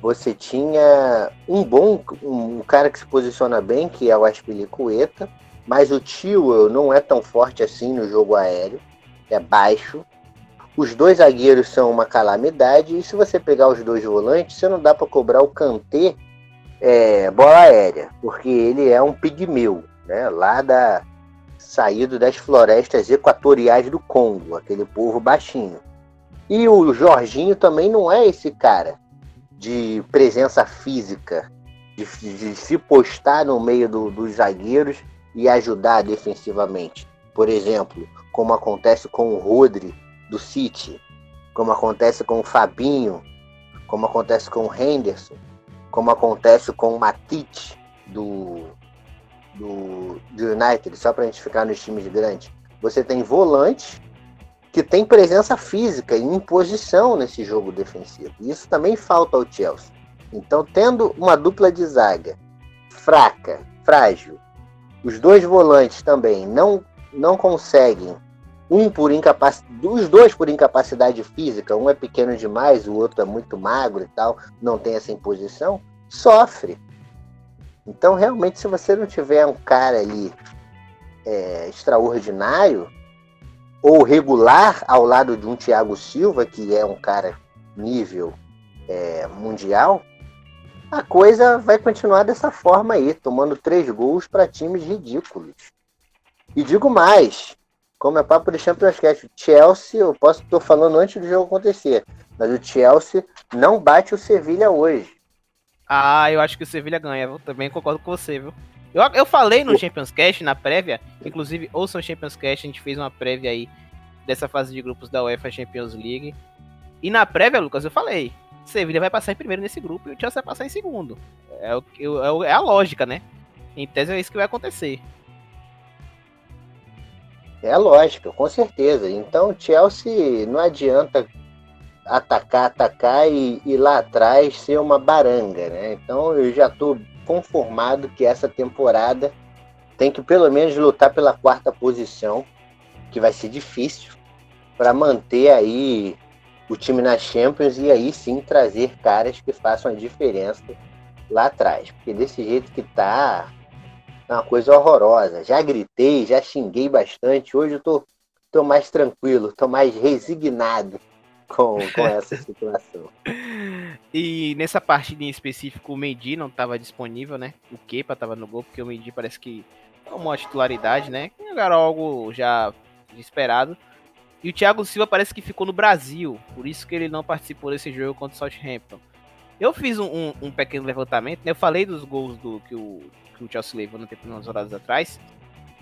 B: você tinha um bom, um cara que se posiciona bem, que é o Aspilicueta, mas o Tio não é tão forte assim no jogo aéreo, é baixo. Os dois zagueiros são uma calamidade, e se você pegar os dois volantes, você não dá para cobrar o Kanté é, bola aérea, porque ele é um pigmeu, né? lá da saído das florestas equatoriais do Congo, aquele povo baixinho. E o Jorginho também não é esse cara de presença física de, de se postar no meio do, dos zagueiros e ajudar defensivamente. Por exemplo, como acontece com o Rodri do City, como acontece com o Fabinho, como acontece com o Henderson, como acontece com o Matite do, do, do United, só para a gente ficar nos times grandes. Você tem volante que tem presença física e imposição nesse jogo defensivo. Isso também falta ao Chelsea. Então, tendo uma dupla de zaga fraca, frágil, os dois volantes também não, não conseguem, um por incapacidade, os dois por incapacidade física, um é pequeno demais, o outro é muito magro e tal, não tem essa imposição, sofre. Então, realmente, se você não tiver um cara ali é, extraordinário, ou regular ao lado de um Thiago Silva, que é um cara nível é, mundial, a coisa vai continuar dessa forma aí, tomando três gols para times ridículos. E digo mais, como é papo de Champions League, Chelsea, eu posso estar falando antes do jogo acontecer, mas o Chelsea não bate o Sevilha hoje.
A: Ah, eu acho que o Sevilha ganha, eu também concordo com você, viu? Eu, eu falei no Champions Cast, na prévia, inclusive ouçam o Champions Cast, a gente fez uma prévia aí dessa fase de grupos da UEFA Champions League. E na prévia, Lucas, eu falei, Sevilha vai passar em primeiro nesse grupo e o Chelsea vai passar em segundo. É, o, é, é a lógica, né? Em tese é isso que vai acontecer.
B: É a lógica, com certeza. Então o Chelsea não adianta atacar, atacar e, e lá atrás ser uma baranga, né? Então eu já estou conformado que essa temporada tem que pelo menos lutar pela quarta posição, que vai ser difícil, para manter aí o time na Champions e aí sim trazer caras que façam a diferença lá atrás. Porque desse jeito que tá, é uma coisa horrorosa. Já gritei, já xinguei bastante. Hoje eu tô, tô mais tranquilo, tô mais resignado com, com essa situação.
A: E nessa partida em específico, o Mendy não estava disponível, né? O Kepa estava no gol, porque o Mendy parece que tomou a titularidade, né? Era algo já esperado. E o Thiago Silva parece que ficou no Brasil, por isso que ele não participou desse jogo contra o Southampton. Eu fiz um, um, um pequeno levantamento, né? Eu falei dos gols do, que, o, que o Chelsea levou no tempo, umas horas atrás.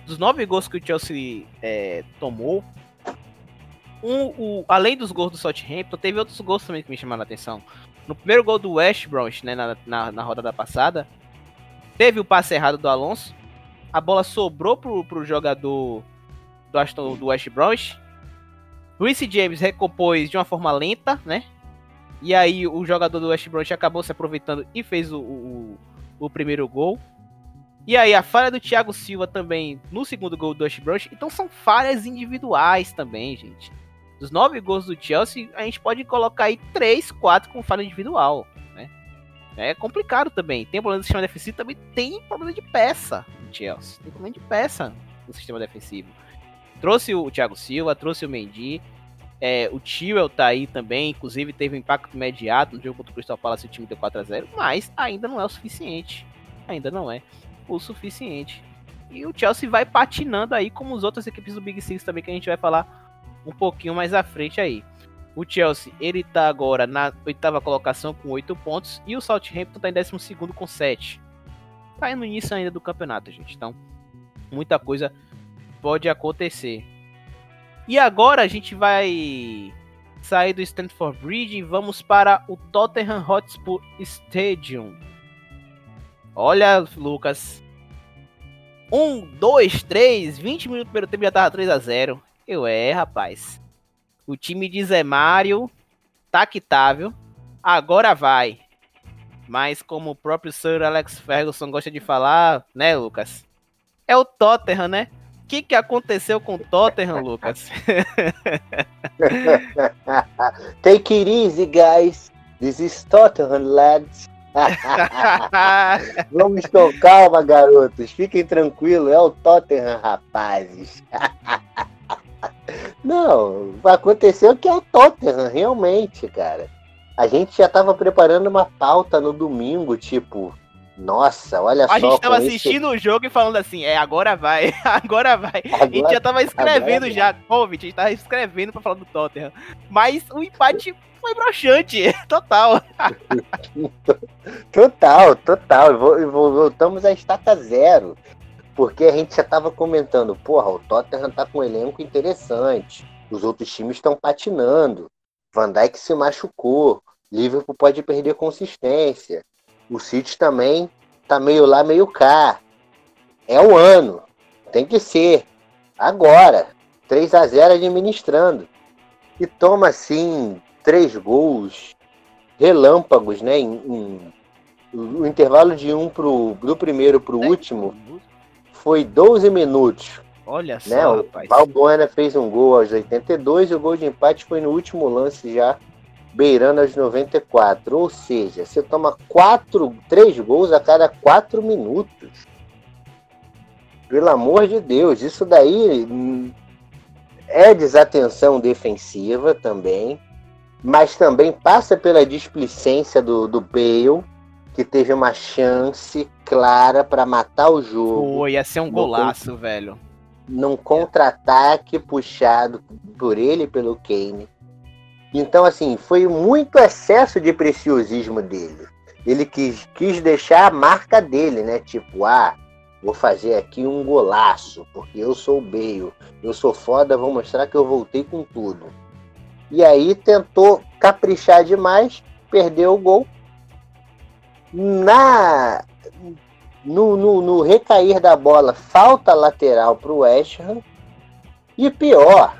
A: Dos nove gols que o Chelsea é, tomou, um, o, além dos gols do Southampton, teve outros gols também que me chamaram a atenção. No primeiro gol do West Brom, né, na, na, na rodada passada, teve o passe errado do Alonso. A bola sobrou pro, pro jogador do, Aston, do West Brom. Reece James recompôs de uma forma lenta, né? E aí o jogador do West Brom acabou se aproveitando e fez o, o, o, primeiro gol. E aí a falha do Thiago Silva também no segundo gol do West Brom. Então são falhas individuais também, gente dos nove gols do Chelsea, a gente pode colocar aí três, quatro com falha individual, né? É complicado também. Tem problema no sistema defensivo, também tem problema de peça no Chelsea. Tem problema de peça no sistema defensivo. Trouxe o Thiago Silva, trouxe o Mendy. É, o Tio tá aí também, inclusive teve um impacto imediato no jogo contra o Crystal Palace, o time deu 4 a 0 mas ainda não é o suficiente. Ainda não é o suficiente. E o Chelsea vai patinando aí, como as outras equipes do Big Six também, que a gente vai falar um pouquinho mais à frente aí. O Chelsea, ele tá agora na oitava colocação com 8 pontos e o Southampton tá em décimo segundo com 7. Tá no início ainda do campeonato, gente. Então, muita coisa pode acontecer. E agora a gente vai sair do Stanford Bridge e vamos para o Tottenham Hotspur Stadium. Olha, Lucas. 1, 2, 3, 20 minutos do primeiro tempo já tava 3 a 0 eu é, rapaz. O time de Zé Mário tá quitável. Agora vai. Mas como o próprio Sir Alex Ferguson gosta de falar, né, Lucas? É o Tottenham, né? O que, que aconteceu com o Tottenham, Lucas?
B: Take it easy, guys. This is Tottenham, lads. Vamos com calma, garotos. Fiquem tranquilos. É o Tottenham, rapazes. Não, aconteceu que é o Tottenham, realmente, cara. A gente já tava preparando uma pauta no domingo, tipo, nossa, olha
A: a
B: só.
A: A gente tava assistindo esse... o jogo e falando assim, é, agora vai, agora vai. Agora, a gente já tava escrevendo já, Covid, a gente tava escrevendo pra falar do Tottenham. Mas o empate foi broxante, total.
B: total, total. Voltamos à estaca zero. Porque a gente já estava comentando, porra, o Tottenham tá com um elenco interessante. Os outros times estão patinando. Van Dijk se machucou. Liverpool pode perder consistência. O City também tá meio lá, meio cá. É o ano. Tem que ser. Agora. 3 a 0 administrando. E toma assim três gols relâmpagos, né? Em, em, o intervalo de um pro, do primeiro para o último foi 12 minutos.
A: Olha
B: né?
A: só,
B: o
A: rapaz.
B: Balbuena fez um gol aos 82 e o gol de empate foi no último lance já, beirando aos 94. Ou seja, você toma quatro, três gols a cada quatro minutos. Pelo amor de Deus, isso daí hum, é desatenção defensiva também, mas também passa pela displicência do, do Bale, que teve uma chance clara para matar o jogo.
A: Pô, ia ser um golaço, velho
B: num contra-ataque puxado por ele e pelo Kane. Então, assim, foi muito excesso de preciosismo dele. Ele quis, quis deixar a marca dele, né? Tipo, ah, vou fazer aqui um golaço, porque eu sou o Bale, eu sou foda, vou mostrar que eu voltei com tudo. E aí tentou caprichar demais, perdeu o gol. Na no, no, no recair da bola, falta lateral para o West Ham. E pior,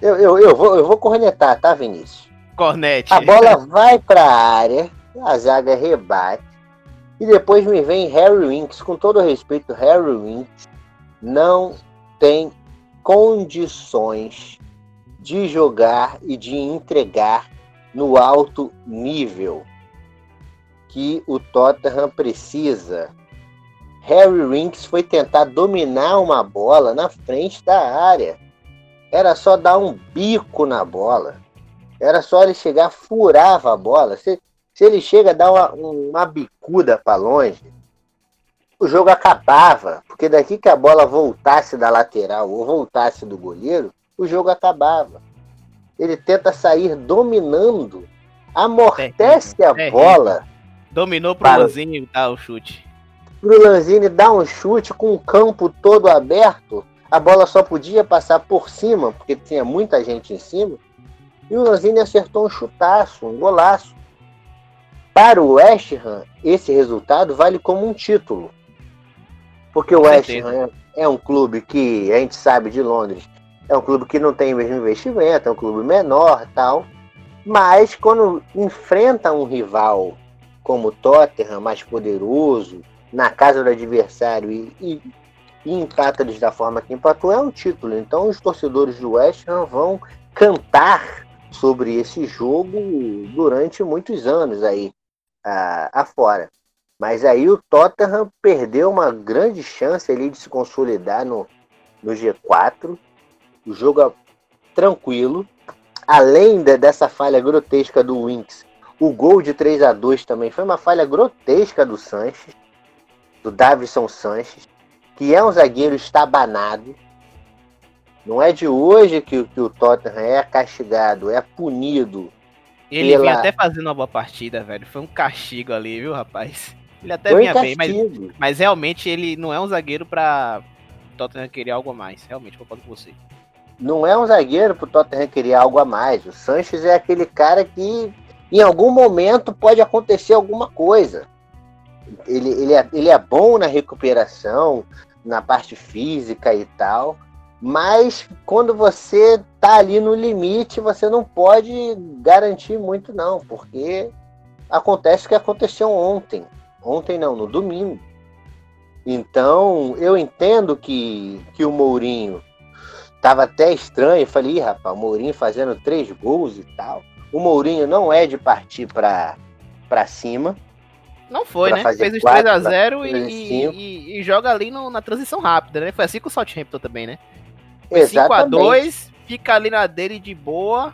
B: eu, eu, eu, vou, eu vou cornetar, tá, Vinícius?
A: Cornete.
B: A bola vai para a área, a zaga rebate. E depois me vem Harry Winks. Com todo respeito, Harry Winks não tem condições de jogar e de entregar no alto nível que o Tottenham precisa. Harry Winks foi tentar dominar uma bola na frente da área. Era só dar um bico na bola. Era só ele chegar, furava a bola. Se, se ele chega a dar uma, uma bicuda para longe, o jogo acabava. Porque daqui que a bola voltasse da lateral ou voltasse do goleiro, o jogo acabava. Ele tenta sair dominando, amortece a bola
A: Dominou pro Para... Lanzini dar o chute.
B: Pro Lanzini dar um chute com o campo todo aberto, a bola só podia passar por cima, porque tinha muita gente em cima. E o Lanzini acertou um chutaço, um golaço. Para o West Ham, esse resultado vale como um título. Porque o West Ham é, é um clube que a gente sabe de Londres, é um clube que não tem o mesmo investimento, é um clube menor tal. Mas quando enfrenta um rival como o Tottenham, mais poderoso, na casa do adversário e, e, e empata eles da forma que empatou, é um título. Então os torcedores do West Ham vão cantar sobre esse jogo durante muitos anos aí afora. Mas aí o Tottenham perdeu uma grande chance ali de se consolidar no, no G4. O jogo é tranquilo. Além de, dessa falha grotesca do Winks, o gol de 3 a 2 também foi uma falha grotesca do Sanches, do Davison Sanches, que é um zagueiro estabanado. Não é de hoje que, que o Tottenham é castigado, é punido.
A: Ele pela... vinha até fazendo uma boa partida, velho. Foi um castigo ali, viu, rapaz? Ele até foi vinha bem, mas, mas realmente ele não é um zagueiro para Tottenham querer algo a mais. Realmente, concordo com você.
B: Não é um zagueiro pro Tottenham querer algo a mais. O Sanches é aquele cara que em algum momento pode acontecer alguma coisa. Ele, ele, é, ele é bom na recuperação, na parte física e tal, mas quando você tá ali no limite, você não pode garantir muito, não, porque acontece o que aconteceu ontem. Ontem não, no domingo. Então, eu entendo que, que o Mourinho tava até estranho. Eu falei, rapaz, o Mourinho fazendo três gols e tal. O Mourinho não é de partir para cima.
A: Não foi, né? Fez os 3x0 e, e, e, joga ali no, na transição rápida, né? Foi assim com o Southampton também, né? Foi 5x2, fica ali na dele de boa.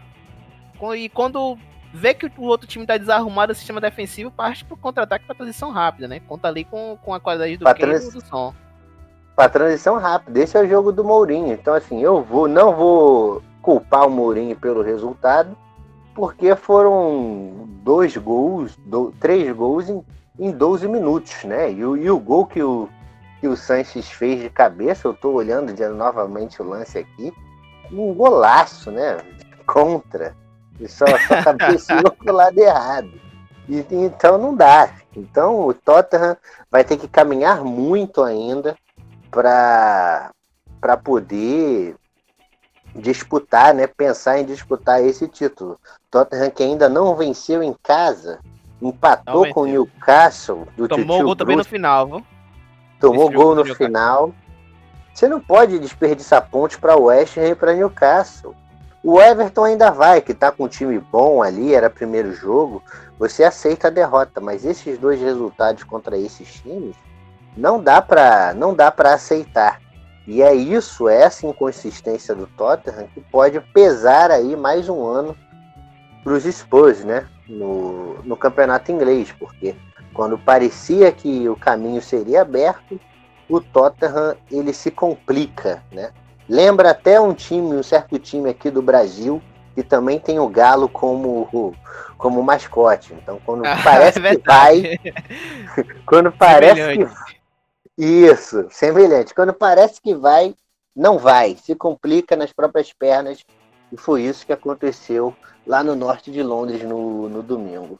A: E quando vê que o outro time tá desarrumado, o sistema defensivo parte pro contra-ataque pra transição rápida, né? Conta ali com, com a qualidade do Kane trans... do som.
B: Pra transição rápida, esse é o jogo do Mourinho. Então, assim, eu vou, não vou culpar o Mourinho pelo resultado porque foram dois gols, do, três gols em, em 12 minutos, né? E, e o gol que o, que o Sanches fez de cabeça, eu estou olhando de, novamente o lance aqui, um golaço, né? Contra. E só, só cabeceou pro lado errado. E, então não dá. Então o Tottenham vai ter que caminhar muito ainda para poder disputar, né? Pensar em disputar esse título. Tottenham que ainda não venceu em casa, empatou com o Newcastle.
A: Do Tomou o gol também no final, viu?
B: Tomou gol no final. Você não pode desperdiçar pontos para o West Ham e para Newcastle. O Everton ainda vai, que está com um time bom ali, era primeiro jogo. Você aceita a derrota, mas esses dois resultados contra esses times não dá para não dá para aceitar. E é isso, é essa inconsistência do Tottenham que pode pesar aí mais um ano para os Spurs, né? No, no campeonato inglês, porque quando parecia que o caminho seria aberto, o Tottenham ele se complica, né? Lembra até um time, um certo time aqui do Brasil que também tem o Galo como como mascote. Então, quando ah, parece é que vai, quando parece que isso, semelhante. Quando parece que vai, não vai, se complica nas próprias pernas. E foi isso que aconteceu lá no norte de Londres no, no domingo.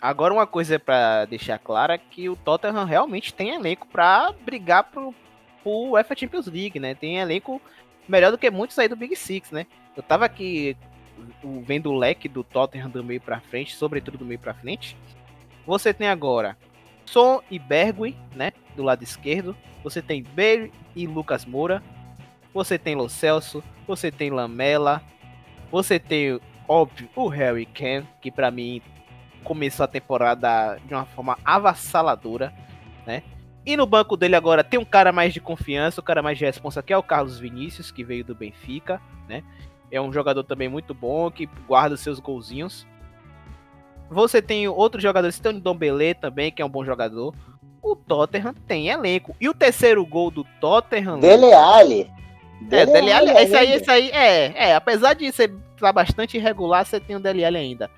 A: Agora uma coisa para deixar clara é que o Tottenham realmente tem elenco para brigar pro, pro UEFA Champions League, né? Tem elenco melhor do que muitos aí do Big Six, né? Eu tava aqui vendo o leque do Tottenham do meio para frente, sobretudo do meio para frente. Você tem agora Son e Bergui, né? Do lado esquerdo. Você tem Bale e Lucas Moura. Você tem Lo Celso. Você tem Lamela. Você tem, óbvio, o Harry Kane, que para mim começou a temporada de uma forma avassaladora, né? E no banco dele agora tem um cara mais de confiança, um cara mais de responsa, que é o Carlos Vinícius, que veio do Benfica, né? É um jogador também muito bom, que guarda seus golzinhos. Você tem outros jogadores, você tem o Dombele também, que é um bom jogador. O Tottenham tem elenco. E o terceiro gol do Tottenham.
B: Dele Alli.
A: É, Dele Alli, esse aí, esse aí, é, é, apesar de ser tá bastante irregular, você tem o Dele Alli ainda.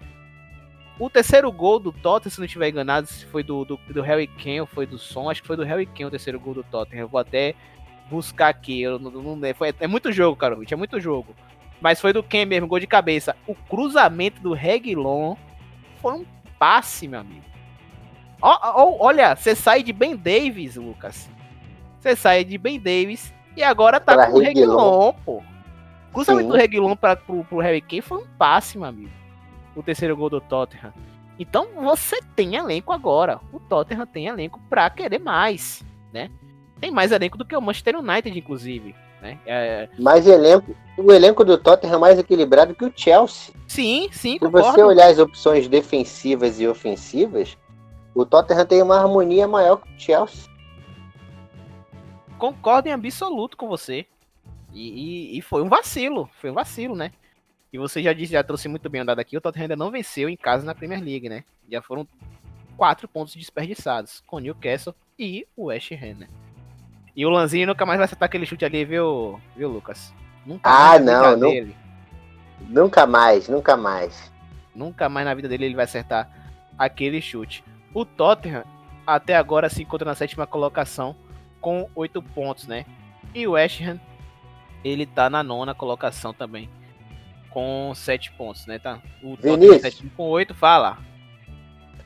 A: O terceiro gol do Tottenham, se não estiver enganado, se foi do, do, do Harry Kane ou foi do Son, acho que foi do Harry Kane o terceiro gol do Tottenham. Eu vou até buscar aqui, eu não, não foi, é muito jogo, cara, é muito jogo. Mas foi do Kane mesmo, gol de cabeça. O cruzamento do Reguilon foi um passe, meu amigo. olha, você sai de Ben Davis, Lucas. Você sai de Ben Davis e agora tá com o Reguilon, pô. O cruzamento Sim. do Reguilon pra, pro, pro Harry Kane foi um passe, meu amigo. O terceiro gol do Tottenham. Então você tem elenco agora. O Tottenham tem elenco pra querer mais, né? Tem mais elenco do que o Manchester United, inclusive. Né?
B: É... Mais elenco. O elenco do Tottenham é mais equilibrado que o Chelsea.
A: Sim, sim.
B: Se concordo. você olhar as opções defensivas e ofensivas, o Tottenham tem uma harmonia maior que o Chelsea.
A: Concordo em absoluto com você. E, e, e, foi um vacilo. Foi um vacilo, né? E você já disse, já trouxe muito bem andado aqui, o Tottenham ainda não venceu em casa na Premier League, né? Já foram quatro pontos desperdiçados com o Newcastle e o West Ham, né? E o Lanzinho nunca mais vai acertar aquele chute ali, viu, viu Lucas?
B: Nunca ah, não, não. Dele. Nunca mais, nunca mais.
A: Nunca mais na vida dele ele vai acertar aquele chute. O Tottenham até agora se encontra na sétima colocação com oito pontos, né? E o West Ham ele tá na nona colocação também com sete pontos, né? Tá?
B: O Vinícius.
A: com oito, fala.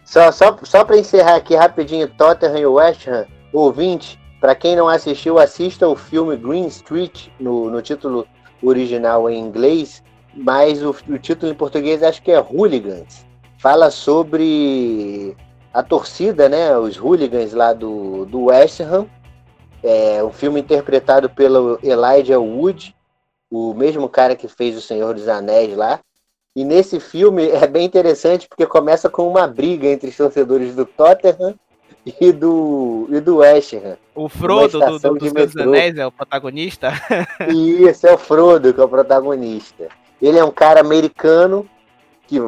B: Só, só, só para encerrar aqui rapidinho, Tottenham e West Ham, ouvinte, para quem não assistiu, assista o filme Green Street, no, no título original em inglês, mas o, o, título em português acho que é Hooligans. Fala sobre a torcida, né? Os hooligans lá do, do West Ham. É um filme interpretado pelo Elijah Wood, o mesmo cara que fez O Senhor dos Anéis lá. E nesse filme é bem interessante porque começa com uma briga entre os torcedores do Tottenham e do, e do West Ham.
A: O Frodo do, do, dos Meus Anéis é o protagonista?
B: Isso, é o Frodo que é o protagonista. Ele é um cara americano que,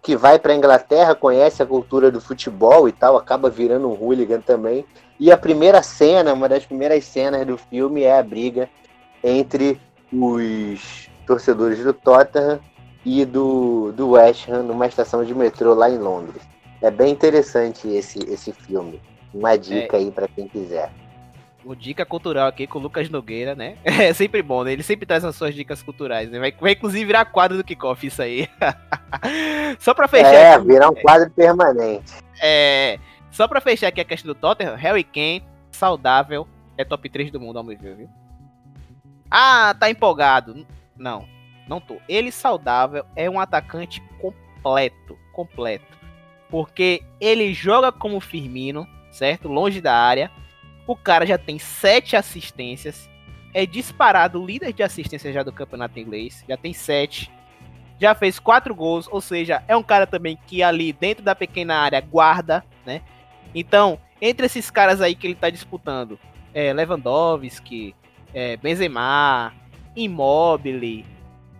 B: que vai para Inglaterra, conhece a cultura do futebol e tal, acaba virando um hooligan também. E a primeira cena, uma das primeiras cenas do filme é a briga entre os torcedores do Tottenham e do, do West Ham numa estação de metrô lá em Londres. É bem interessante esse, esse filme. Uma dica é. aí para quem quiser.
A: O dica cultural aqui com o Lucas Nogueira, né? É sempre bom, né? Ele sempre traz as suas dicas culturais, né? Vai, vai inclusive virar quadro do kickoff isso aí. Só pra fechar.
B: É, aqui, virar um quadro permanente.
A: É. Só pra fechar aqui a questão do Tottenham, Harry Kane, saudável, é top 3 do mundo ao meu ver, viu? Ah, tá empolgado. Não, não tô. Ele saudável é um atacante completo, completo. Porque ele joga como Firmino, certo? Longe da área. O cara já tem sete assistências. É disparado líder de assistência já do campeonato inglês. Já tem sete. Já fez quatro gols. Ou seja, é um cara também que ali dentro da pequena área guarda, né? Então, entre esses caras aí que ele tá disputando, é Lewandowski, é Benzema, Immobile,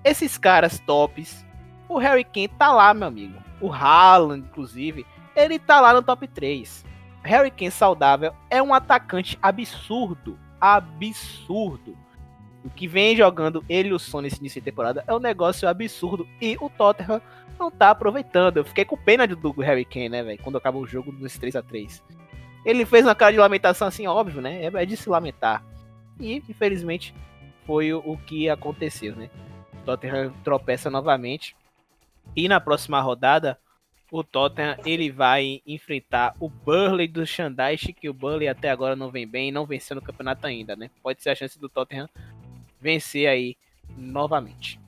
A: esses caras tops, o Harry Kane tá lá, meu amigo. O Haaland, inclusive, ele tá lá no top 3. Harry Kane saudável é um atacante absurdo. Absurdo. O que vem jogando ele e o Son nesse início de temporada é um negócio absurdo. E o Tottenham não tá aproveitando. Eu fiquei com pena do, Harry Kane, né, velho? Quando acabou o jogo nesse 3 a 3 Ele fez uma cara de lamentação assim, óbvio, né? É, é de se lamentar. E, infelizmente, foi o, o que aconteceu, né? O Tottenham tropeça novamente. E na próxima rodada, o Tottenham ele vai enfrentar o Burley do Shandaich, que o Burley até agora não vem bem, não venceu no campeonato ainda, né? Pode ser a chance do Tottenham vencer aí novamente.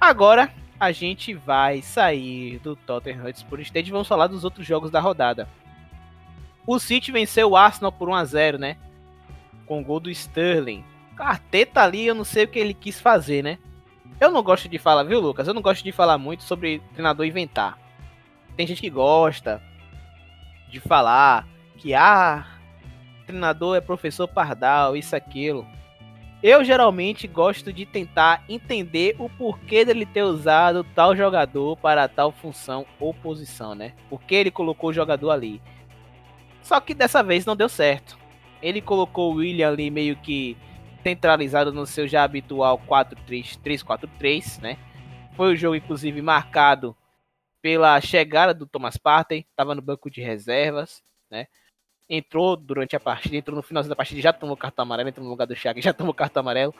A: Agora a gente vai sair do Tottenham Hotspur Stadium e vamos falar dos outros jogos da rodada. O City venceu o Arsenal por 1 a 0, né? Com o gol do Sterling. Carteta ali, eu não sei o que ele quis fazer, né? Eu não gosto de falar, viu, Lucas? Eu não gosto de falar muito sobre treinador inventar. Tem gente que gosta de falar que, ah, treinador é professor pardal, isso, aquilo. Eu geralmente gosto de tentar entender o porquê dele ter usado tal jogador para tal função ou posição, né? Por que ele colocou o jogador ali. Só que dessa vez não deu certo. Ele colocou o William ali meio que centralizado no seu já habitual 4-3-3-4-3, né? Foi o jogo, inclusive, marcado pela chegada do Thomas Partey, estava no banco de reservas, né? Entrou durante a partida, entrou no finalzinho da partida, já tomou cartão amarelo, entrou no lugar do Thiago, já tomou cartão amarelo.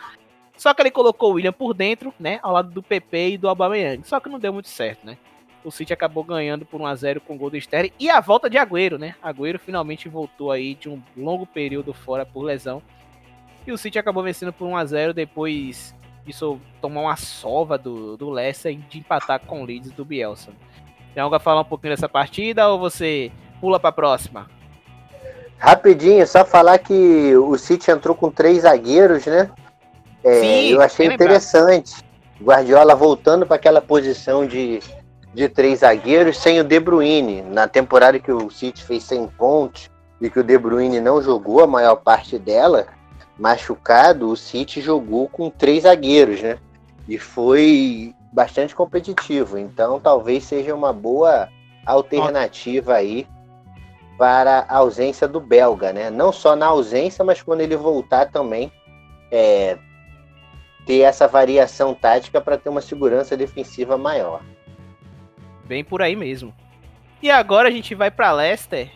A: Só que ele colocou o William por dentro, né? Ao lado do PP e do Aubameyang. Só que não deu muito certo, né? O City acabou ganhando por 1 a 0 com o gol do Sterling e a volta de Agüero, né? Agüero finalmente voltou aí de um longo período fora por lesão e o City acabou vencendo por 1x0 depois disso tomar uma sova do, do Leicester de empatar com o Leeds do Bielsa. Tem algo a falar um pouquinho dessa partida ou você pula para a próxima?
B: Rapidinho, só falar que o City entrou com três zagueiros, né? É, Sim, eu achei interessante. Guardiola voltando para aquela posição de, de três zagueiros sem o De Bruyne. Na temporada que o City fez 100 pontos e que o De Bruyne não jogou a maior parte dela, machucado, o City jogou com três zagueiros, né? E foi bastante competitivo. Então talvez seja uma boa alternativa aí para a ausência do belga, né? Não só na ausência, mas quando ele voltar também é, ter essa variação tática para ter uma segurança defensiva maior.
A: Bem por aí mesmo. E agora a gente vai para Leicester.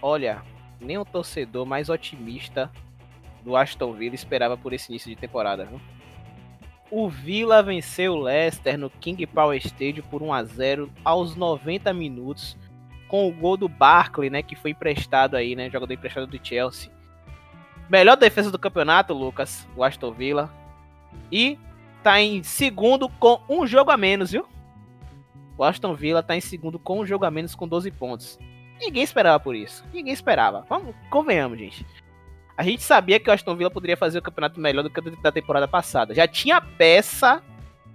A: Olha, nem um torcedor mais otimista do Aston Villa esperava por esse início de temporada. Viu? O Villa venceu o Leicester no King Power Stadium por 1 a 0 aos 90 minutos, com o gol do Barkley, né, que foi emprestado aí, né, jogador emprestado do Chelsea. Melhor defesa do campeonato, Lucas, o Aston Villa. E tá em segundo com um jogo a menos, viu? O Aston Villa tá em segundo com um jogo a menos com 12 pontos. Ninguém esperava por isso. Ninguém esperava. Vamos, convenhamos, gente. A gente sabia que o Aston Villa poderia fazer o campeonato melhor do que o da temporada passada. Já tinha peça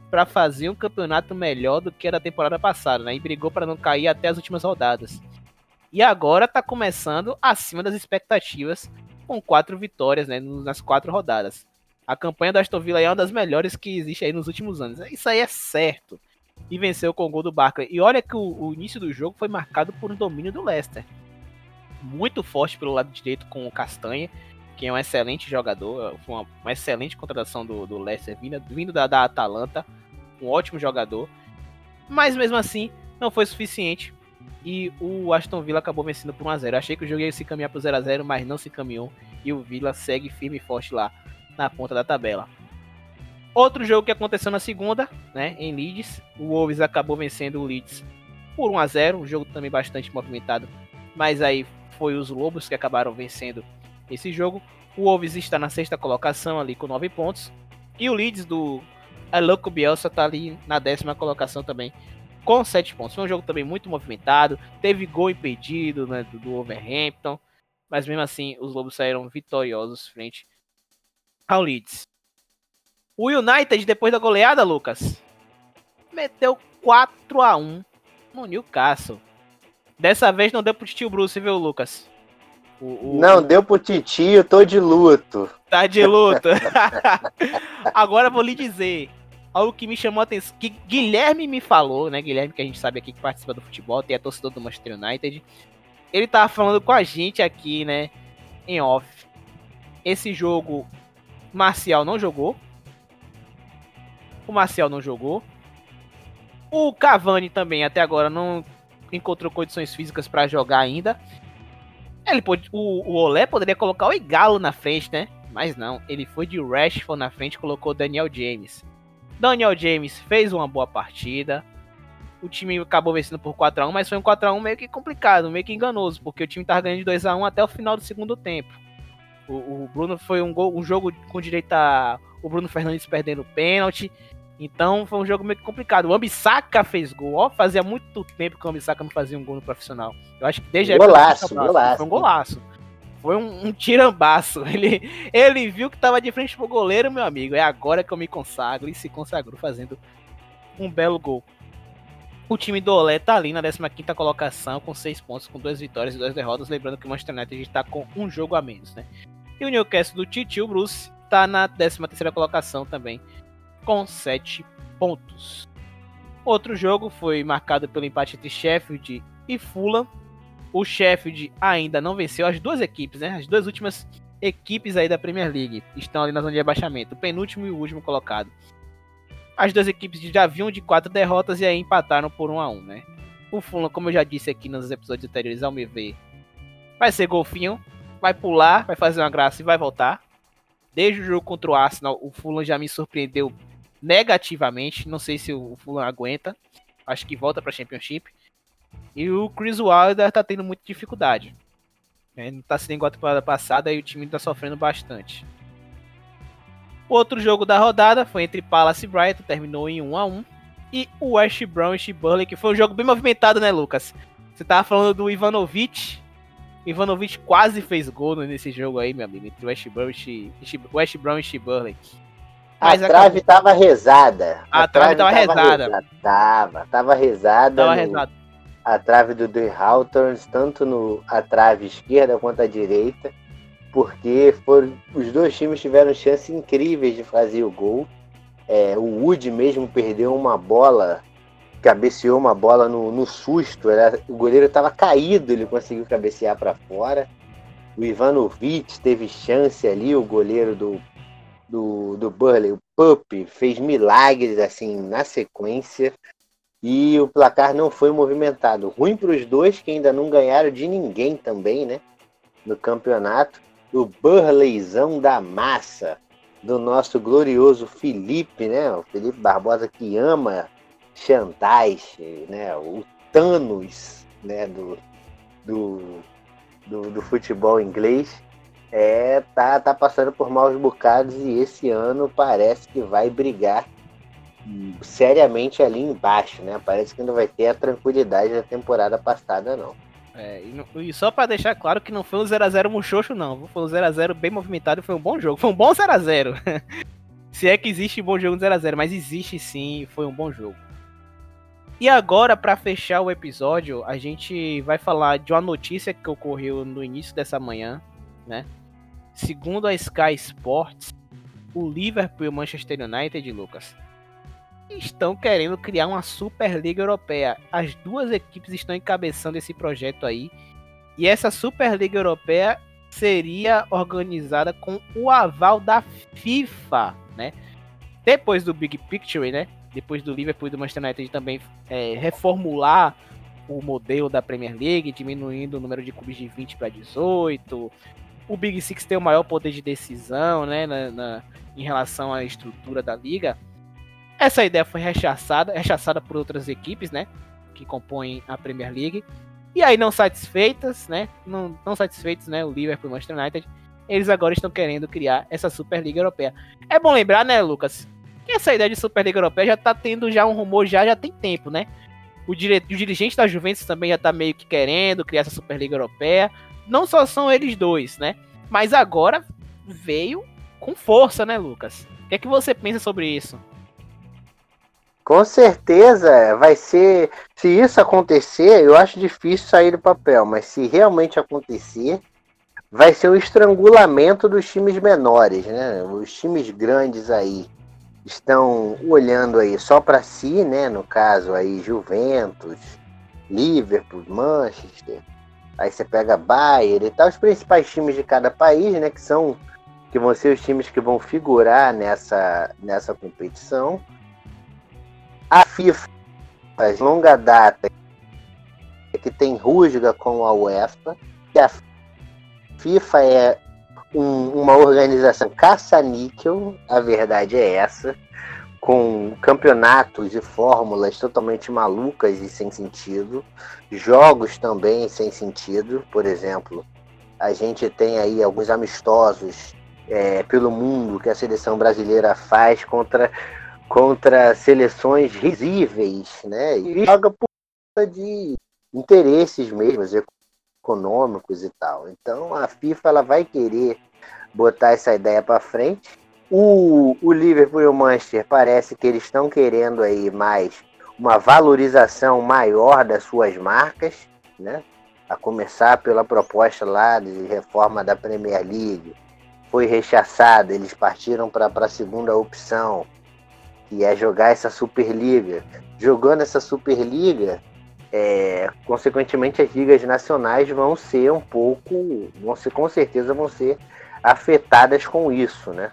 A: para fazer um campeonato melhor do que a da temporada passada, né? E brigou para não cair até as últimas rodadas. E agora tá começando acima das expectativas, com quatro vitórias, né? Nas quatro rodadas. A campanha do Aston Villa é uma das melhores que existe aí nos últimos anos. Isso aí é certo. E venceu com o gol do Barkley. E olha que o, o início do jogo foi marcado por um domínio do Leicester. Muito forte pelo lado direito com o Castanha que é um excelente jogador, foi uma, uma excelente contratação do, do Leicester vindo, vindo da, da Atalanta. um ótimo jogador. Mas mesmo assim, não foi suficiente. E o Aston Villa acabou vencendo por 1x0. Achei que o jogo ia se caminhar pro 0x0, mas não se caminhou. E o Villa segue firme e forte lá na ponta da tabela. Outro jogo que aconteceu na segunda, né, em Leeds, o Wolves acabou vencendo o Leeds por 1 a 0, um jogo também bastante movimentado, mas aí foi os Lobos que acabaram vencendo esse jogo. O Wolves está na sexta colocação ali com 9 pontos e o Leeds do Aloco Bielsa está ali na décima colocação também com 7 pontos. Foi um jogo também muito movimentado, teve gol impedido né, do, do Overhampton, mas mesmo assim os Lobos saíram vitoriosos frente ao Leeds. O United, depois da goleada, Lucas, meteu 4 a 1 no Newcastle. Dessa vez não deu pro tio Bruce, viu, Lucas?
B: O, o... Não deu pro titio, tô de luto.
A: Tá de luto. Agora vou lhe dizer algo que me chamou a atenção, que Guilherme me falou, né? Guilherme, que a gente sabe aqui que participa do futebol, tem a torcedor do Manchester United. Ele tava falando com a gente aqui, né? Em off. Esse jogo, Marcial não jogou, o Marcial não jogou. O Cavani também até agora não encontrou condições físicas para jogar ainda. Ele pode, o, o Olé poderia colocar o Igalo na frente, né? Mas não, ele foi de Rashford na frente, colocou Daniel James. Daniel James fez uma boa partida. O time acabou vencendo por 4 a 1, mas foi um 4 a 1 meio que complicado, meio que enganoso, porque o time tava ganhando de 2 a 1 até o final do segundo tempo. O, o Bruno foi um, gol, um jogo com direito a o Bruno Fernandes perdendo pênalti. Então foi um jogo meio complicado. O Ambissaca fez gol. Ó, fazia muito tempo que o Ambissaca não fazia um gol no profissional. Eu acho que desde
B: golaço, a golaço.
A: Foi um golaço. Foi um, um tirambaço. Ele, ele viu que tava de frente pro goleiro, meu amigo. É agora que eu me consagro. E se consagrou fazendo um belo gol. O time do Olé tá ali na 15 colocação, com 6 pontos, com 2 vitórias e 2 derrotas. Lembrando que o Manchester United está com um jogo a menos, né? E o Newcastle do Titio Bruce tá na 13 colocação também, com 7 pontos. Outro jogo foi marcado pelo empate entre Sheffield e Fulham. O Sheffield ainda não venceu as duas equipes, né? As duas últimas equipes aí da Premier League estão ali na zona de abaixamento, o penúltimo e o último colocado. As duas equipes já vinham de quatro derrotas e aí empataram por 1 um a 1 um, né? O Fulham, como eu já disse aqui nos episódios anteriores, ao me ver, vai ser golfinho, vai pular, vai fazer uma graça e vai voltar. Desde o jogo contra o Arsenal, o Fulham já me surpreendeu negativamente. Não sei se o Fulham aguenta. Acho que volta para Championship. E o Chris Wilder tá tendo muita dificuldade. É, não tá sendo igual a temporada passada e o time tá sofrendo bastante. O outro jogo da rodada foi entre Palace e Brighton, terminou em 1 a 1 E o West Bromwich e Burley, que foi um jogo bem movimentado, né, Lucas? Você tava falando do Ivanovic Ivanovic quase fez gol nesse jogo aí, meu amigo, entre West Bromwich, West Bromwich e Burley.
B: Mas a trave acabou... tava rezada.
A: A, a trave, tava, tava rezada. rezada.
B: Tava, tava rezada.
A: Tava no... rezada.
B: A trave do The Hawthorns, tanto no a trave esquerda quanto a direita, porque foram, os dois times tiveram chances incríveis de fazer o gol. É, o Wood mesmo perdeu uma bola cabeceou uma bola no, no susto. Era, o goleiro estava caído, ele conseguiu cabecear para fora. O Ivanovic teve chance ali, o goleiro do, do, do Burley, o Pup, fez milagres assim na sequência. E o placar não foi movimentado. Ruim para os dois que ainda não ganharam de ninguém também, né? No campeonato. O Burleyzão da massa do nosso glorioso Felipe, né? O Felipe Barbosa que ama Chantais, né, o Thanos né, do, do, do, do, futebol inglês, é, tá, tá passando por maus bocados e esse ano parece que vai brigar seriamente ali embaixo, né? Parece que não vai ter a tranquilidade da temporada passada, não.
A: É, e, e, só para deixar claro que não foi um 0x0 muxoxo, não. Foi um 0x0 bem movimentado e foi um bom jogo. Foi um bom 0x0. Se é que existe bom jogo 0x0, mas existe sim, foi um bom jogo. E agora, para fechar o episódio, a gente vai falar de uma notícia que ocorreu no início dessa manhã, né? Segundo a Sky Sports, o Liverpool e o Manchester United, Lucas, estão querendo criar uma Superliga Europeia. As duas equipes estão encabeçando esse projeto aí. E essa Superliga Europeia seria organizada com o aval da FIFA, né? Depois do Big Picture, né? depois do Liverpool e do Manchester United também é, reformular o modelo da Premier League, diminuindo o número de clubes de 20 para 18. O Big Six tem o maior poder de decisão, né, na, na, em relação à estrutura da liga. Essa ideia foi rechaçada, rechaçada por outras equipes, né, que compõem a Premier League. E aí, não satisfeitas, né, não, não satisfeitos, né, o Liverpool e o Manchester United, eles agora estão querendo criar essa Superliga Europeia. É bom lembrar, né, Lucas, que essa ideia de Superliga Europeia já tá tendo já um rumor já já tem tempo, né? O, dire... o dirigente da Juventus também já tá meio que querendo criar essa Superliga Europeia. Não só são eles dois, né? Mas agora veio com força, né, Lucas? O que é que você pensa sobre isso?
B: Com certeza vai ser. Se isso acontecer, eu acho difícil sair do papel, mas se realmente acontecer, vai ser o estrangulamento dos times menores, né? Os times grandes aí estão olhando aí só para si, né? No caso aí Juventus, Liverpool, Manchester. Aí você pega Bayern e tal, os principais times de cada país, né? Que são que vão ser os times que vão figurar nessa, nessa competição. A FIFA, de longa data, que tem rusga com a UEFA, que a FIFA é um, uma organização caça-níquel, a verdade é essa, com campeonatos e fórmulas totalmente malucas e sem sentido, jogos também sem sentido, por exemplo, a gente tem aí alguns amistosos é, pelo mundo que a seleção brasileira faz contra, contra seleções risíveis, né? E joga por conta de interesses mesmo, econômicos e tal. Então a FIFA ela vai querer botar essa ideia para frente. O, o Liverpool e o Manchester parece que eles estão querendo aí mais uma valorização maior das suas marcas, né? A começar pela proposta lá de reforma da Premier League, foi rechaçada, eles partiram para a segunda opção, que é jogar essa Superliga. Jogando essa Superliga, é, consequentemente as ligas nacionais vão ser um pouco, vão ser com certeza vão ser afetadas com isso, né?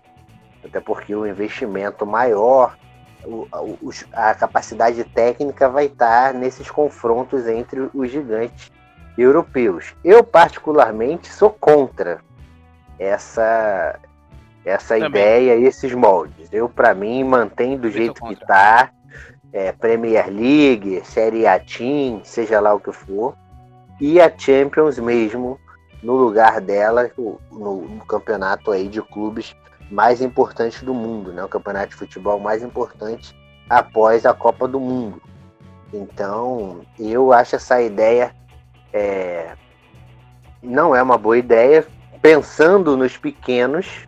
B: Até porque o investimento maior, o, a capacidade técnica vai estar nesses confrontos entre os gigantes europeus. Eu particularmente sou contra essa essa ideia e esses moldes. Eu para mim mantém do jeito que está é, Premier League, Série A Team, seja lá o que for, e a Champions mesmo no lugar dela no, no, campeonato aí de clubes mais importante do mundo, né? O campeonato de futebol mais importante após a Copa do Mundo. Então, eu acho essa ideia é, não é uma boa ideia, pensando nos pequenos,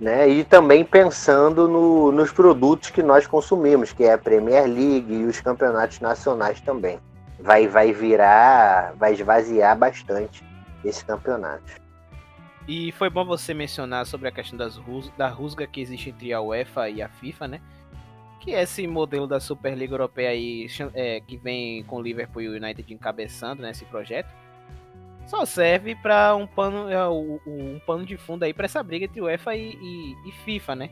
B: né? E também pensando no, nos produtos que nós consumimos, que é a Premier League e os campeonatos nacionais também. Vai, vai virar, vai esvaziar bastante esse campeonato.
A: E foi bom você mencionar sobre a questão das rus da rusga que existe entre a UEFA e a FIFA, né? Que é esse modelo da Superliga Europeia aí, é, que vem com o Liverpool e o United encabeçando nesse né, projeto só serve para um pano, é, um pano de fundo aí para essa briga entre UEFA e, e, e, FIFA, né?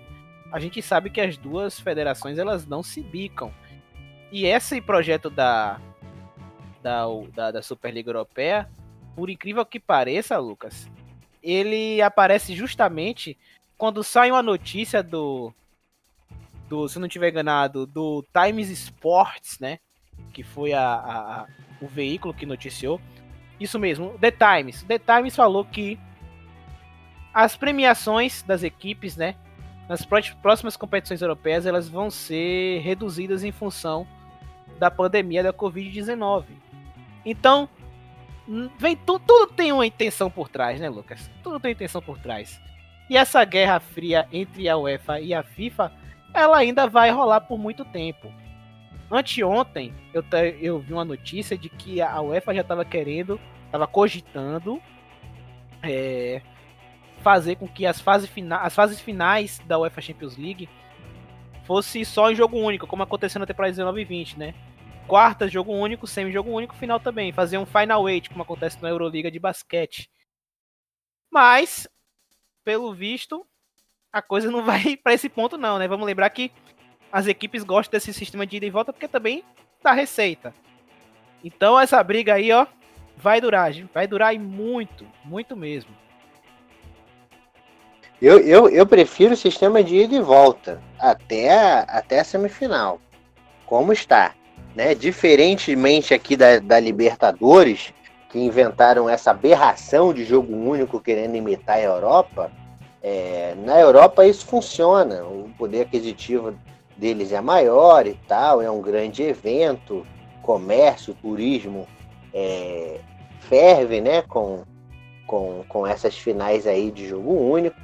A: A gente sabe que as duas federações elas não se bicam. E esse projeto da, da, da, da Superliga Europeia, por incrível que pareça, Lucas, ele aparece justamente quando sai uma notícia do, do se não tiver enganado, do Times Sports, né? Que foi a, a, a o veículo que noticiou isso mesmo, The Times. The Times falou que as premiações das equipes, né, nas próximas competições europeias, elas vão ser reduzidas em função da pandemia da Covid-19. Então, vem tudo, tudo tem uma intenção por trás, né, Lucas? Tudo tem intenção por trás. E essa guerra fria entre a UEFA e a FIFA, ela ainda vai rolar por muito tempo. Anteontem, eu, eu vi uma notícia de que a UEFA já estava querendo, estava cogitando é, fazer com que as fases, fina as fases finais da UEFA Champions League fosse só em jogo único, como aconteceu na temporada 19 e 20, né? Quarta, jogo único, semi-jogo único, final também. Fazer um Final Eight, como acontece na Euroliga de basquete. Mas, pelo visto, a coisa não vai para esse ponto não, né? Vamos lembrar que as equipes gostam desse sistema de ida e volta porque também dá receita. Então essa briga aí, ó, vai durar, vai durar muito, muito mesmo.
B: Eu, eu, eu prefiro o sistema de ida e volta até até a semifinal. Como está. Né? Diferentemente aqui da, da Libertadores, que inventaram essa aberração de jogo único querendo imitar a Europa, é, na Europa isso funciona. O poder aquisitivo deles é maior e tal, é um grande evento, comércio, turismo é, ferve né, com, com, com essas finais aí de jogo único.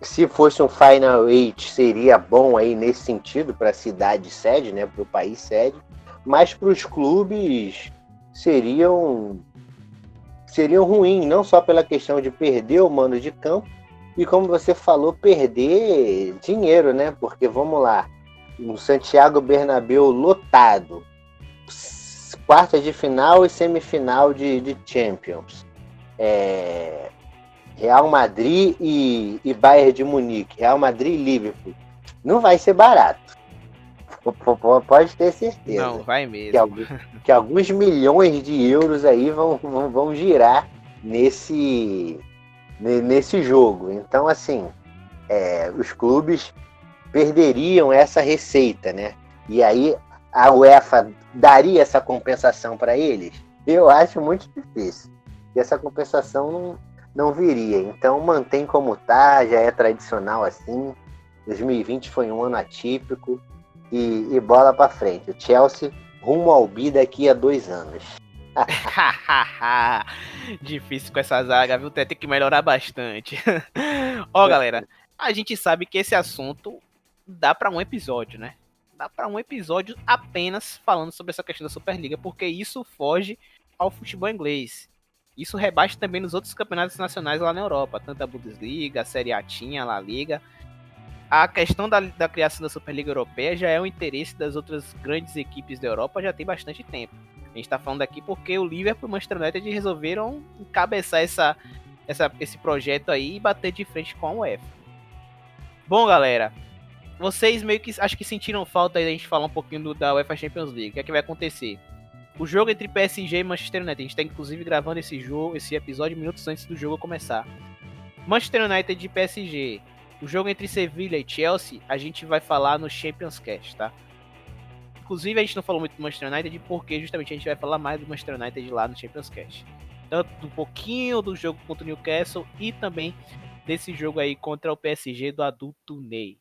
B: Se fosse um Final Eight, seria bom aí nesse sentido para a cidade sede, né, para o país sede, mas para os clubes seriam seriam ruins, não só pela questão de perder o mano de campo, e como você falou, perder dinheiro, né? Porque vamos lá, um Santiago Bernabéu lotado, quarta de final e semifinal de, de Champions. É, Real Madrid e, e Bayern de Munique, Real Madrid e Liverpool. Não vai ser barato. Pode ter certeza.
A: Não, vai mesmo.
B: Que, que alguns milhões de euros aí vão, vão, vão girar nesse, nesse jogo. Então, assim, é, os clubes perderiam essa receita, né? E aí a UEFA daria essa compensação para eles? Eu acho muito difícil. E essa compensação não, não viria. Então mantém como tá, já é tradicional assim. 2020 foi um ano atípico e, e bola para frente. O Chelsea rumo ao bi daqui a dois anos.
A: Difícil com essa zaga, viu? Tem que melhorar bastante. Ó, galera, a gente sabe que esse assunto dá para um episódio, né? Dá para um episódio apenas falando sobre essa questão da Superliga, porque isso foge ao futebol inglês. Isso rebaixa também nos outros campeonatos nacionais lá na Europa, tanto a Bundesliga, a Série A tinha, a La Liga. A questão da, da criação da Superliga Europeia já é um interesse das outras grandes equipes da Europa já tem bastante tempo. A gente está falando aqui porque o Liverpool e o Manchester United resolveram encabeçar essa, essa, esse projeto aí e bater de frente com a UEFA. Bom, galera, vocês meio que acho que sentiram falta aí da gente falar um pouquinho do, da UEFA Champions League. O que é que vai acontecer? O jogo entre PSG e Manchester United. A gente está inclusive gravando esse jogo, esse episódio minutos antes do jogo começar. Manchester United e PSG. O jogo entre Sevilla e Chelsea, a gente vai falar no Champions Cast, tá? Inclusive, a gente não falou muito do Manchester United porque justamente a gente vai falar mais do Manchester United lá no Champions Cast. Tanto um pouquinho do jogo contra o Newcastle e também desse jogo aí contra o PSG do adulto Ney,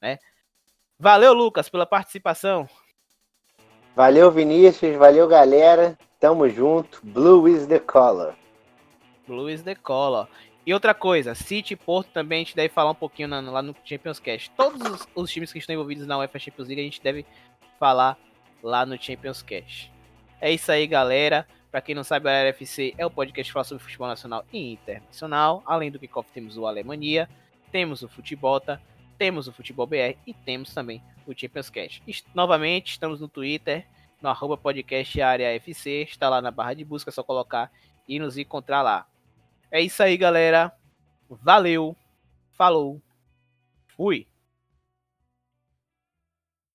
A: né? Valeu, Lucas, pela participação.
B: Valeu, Vinícius. Valeu, galera. Tamo junto. Blue is the color.
A: Blue is the color. E outra coisa, City e Porto também a gente deve falar um pouquinho na, lá no Champions Cast. Todos os, os, times que estão envolvidos na UEFA Champions League a gente deve falar lá no Champions Cast. É isso aí, galera. Para quem não sabe, a RFC é o podcast que fala sobre futebol nacional e internacional. Além do kickoff, temos o Alemanha, temos o Futebolta, temos o Futebol BR e temos também o Champions Cast. Novamente, estamos no Twitter, no arroba podcast área FC, está lá na barra de busca, é só colocar e nos encontrar lá. É isso aí, galera. Valeu, falou, fui.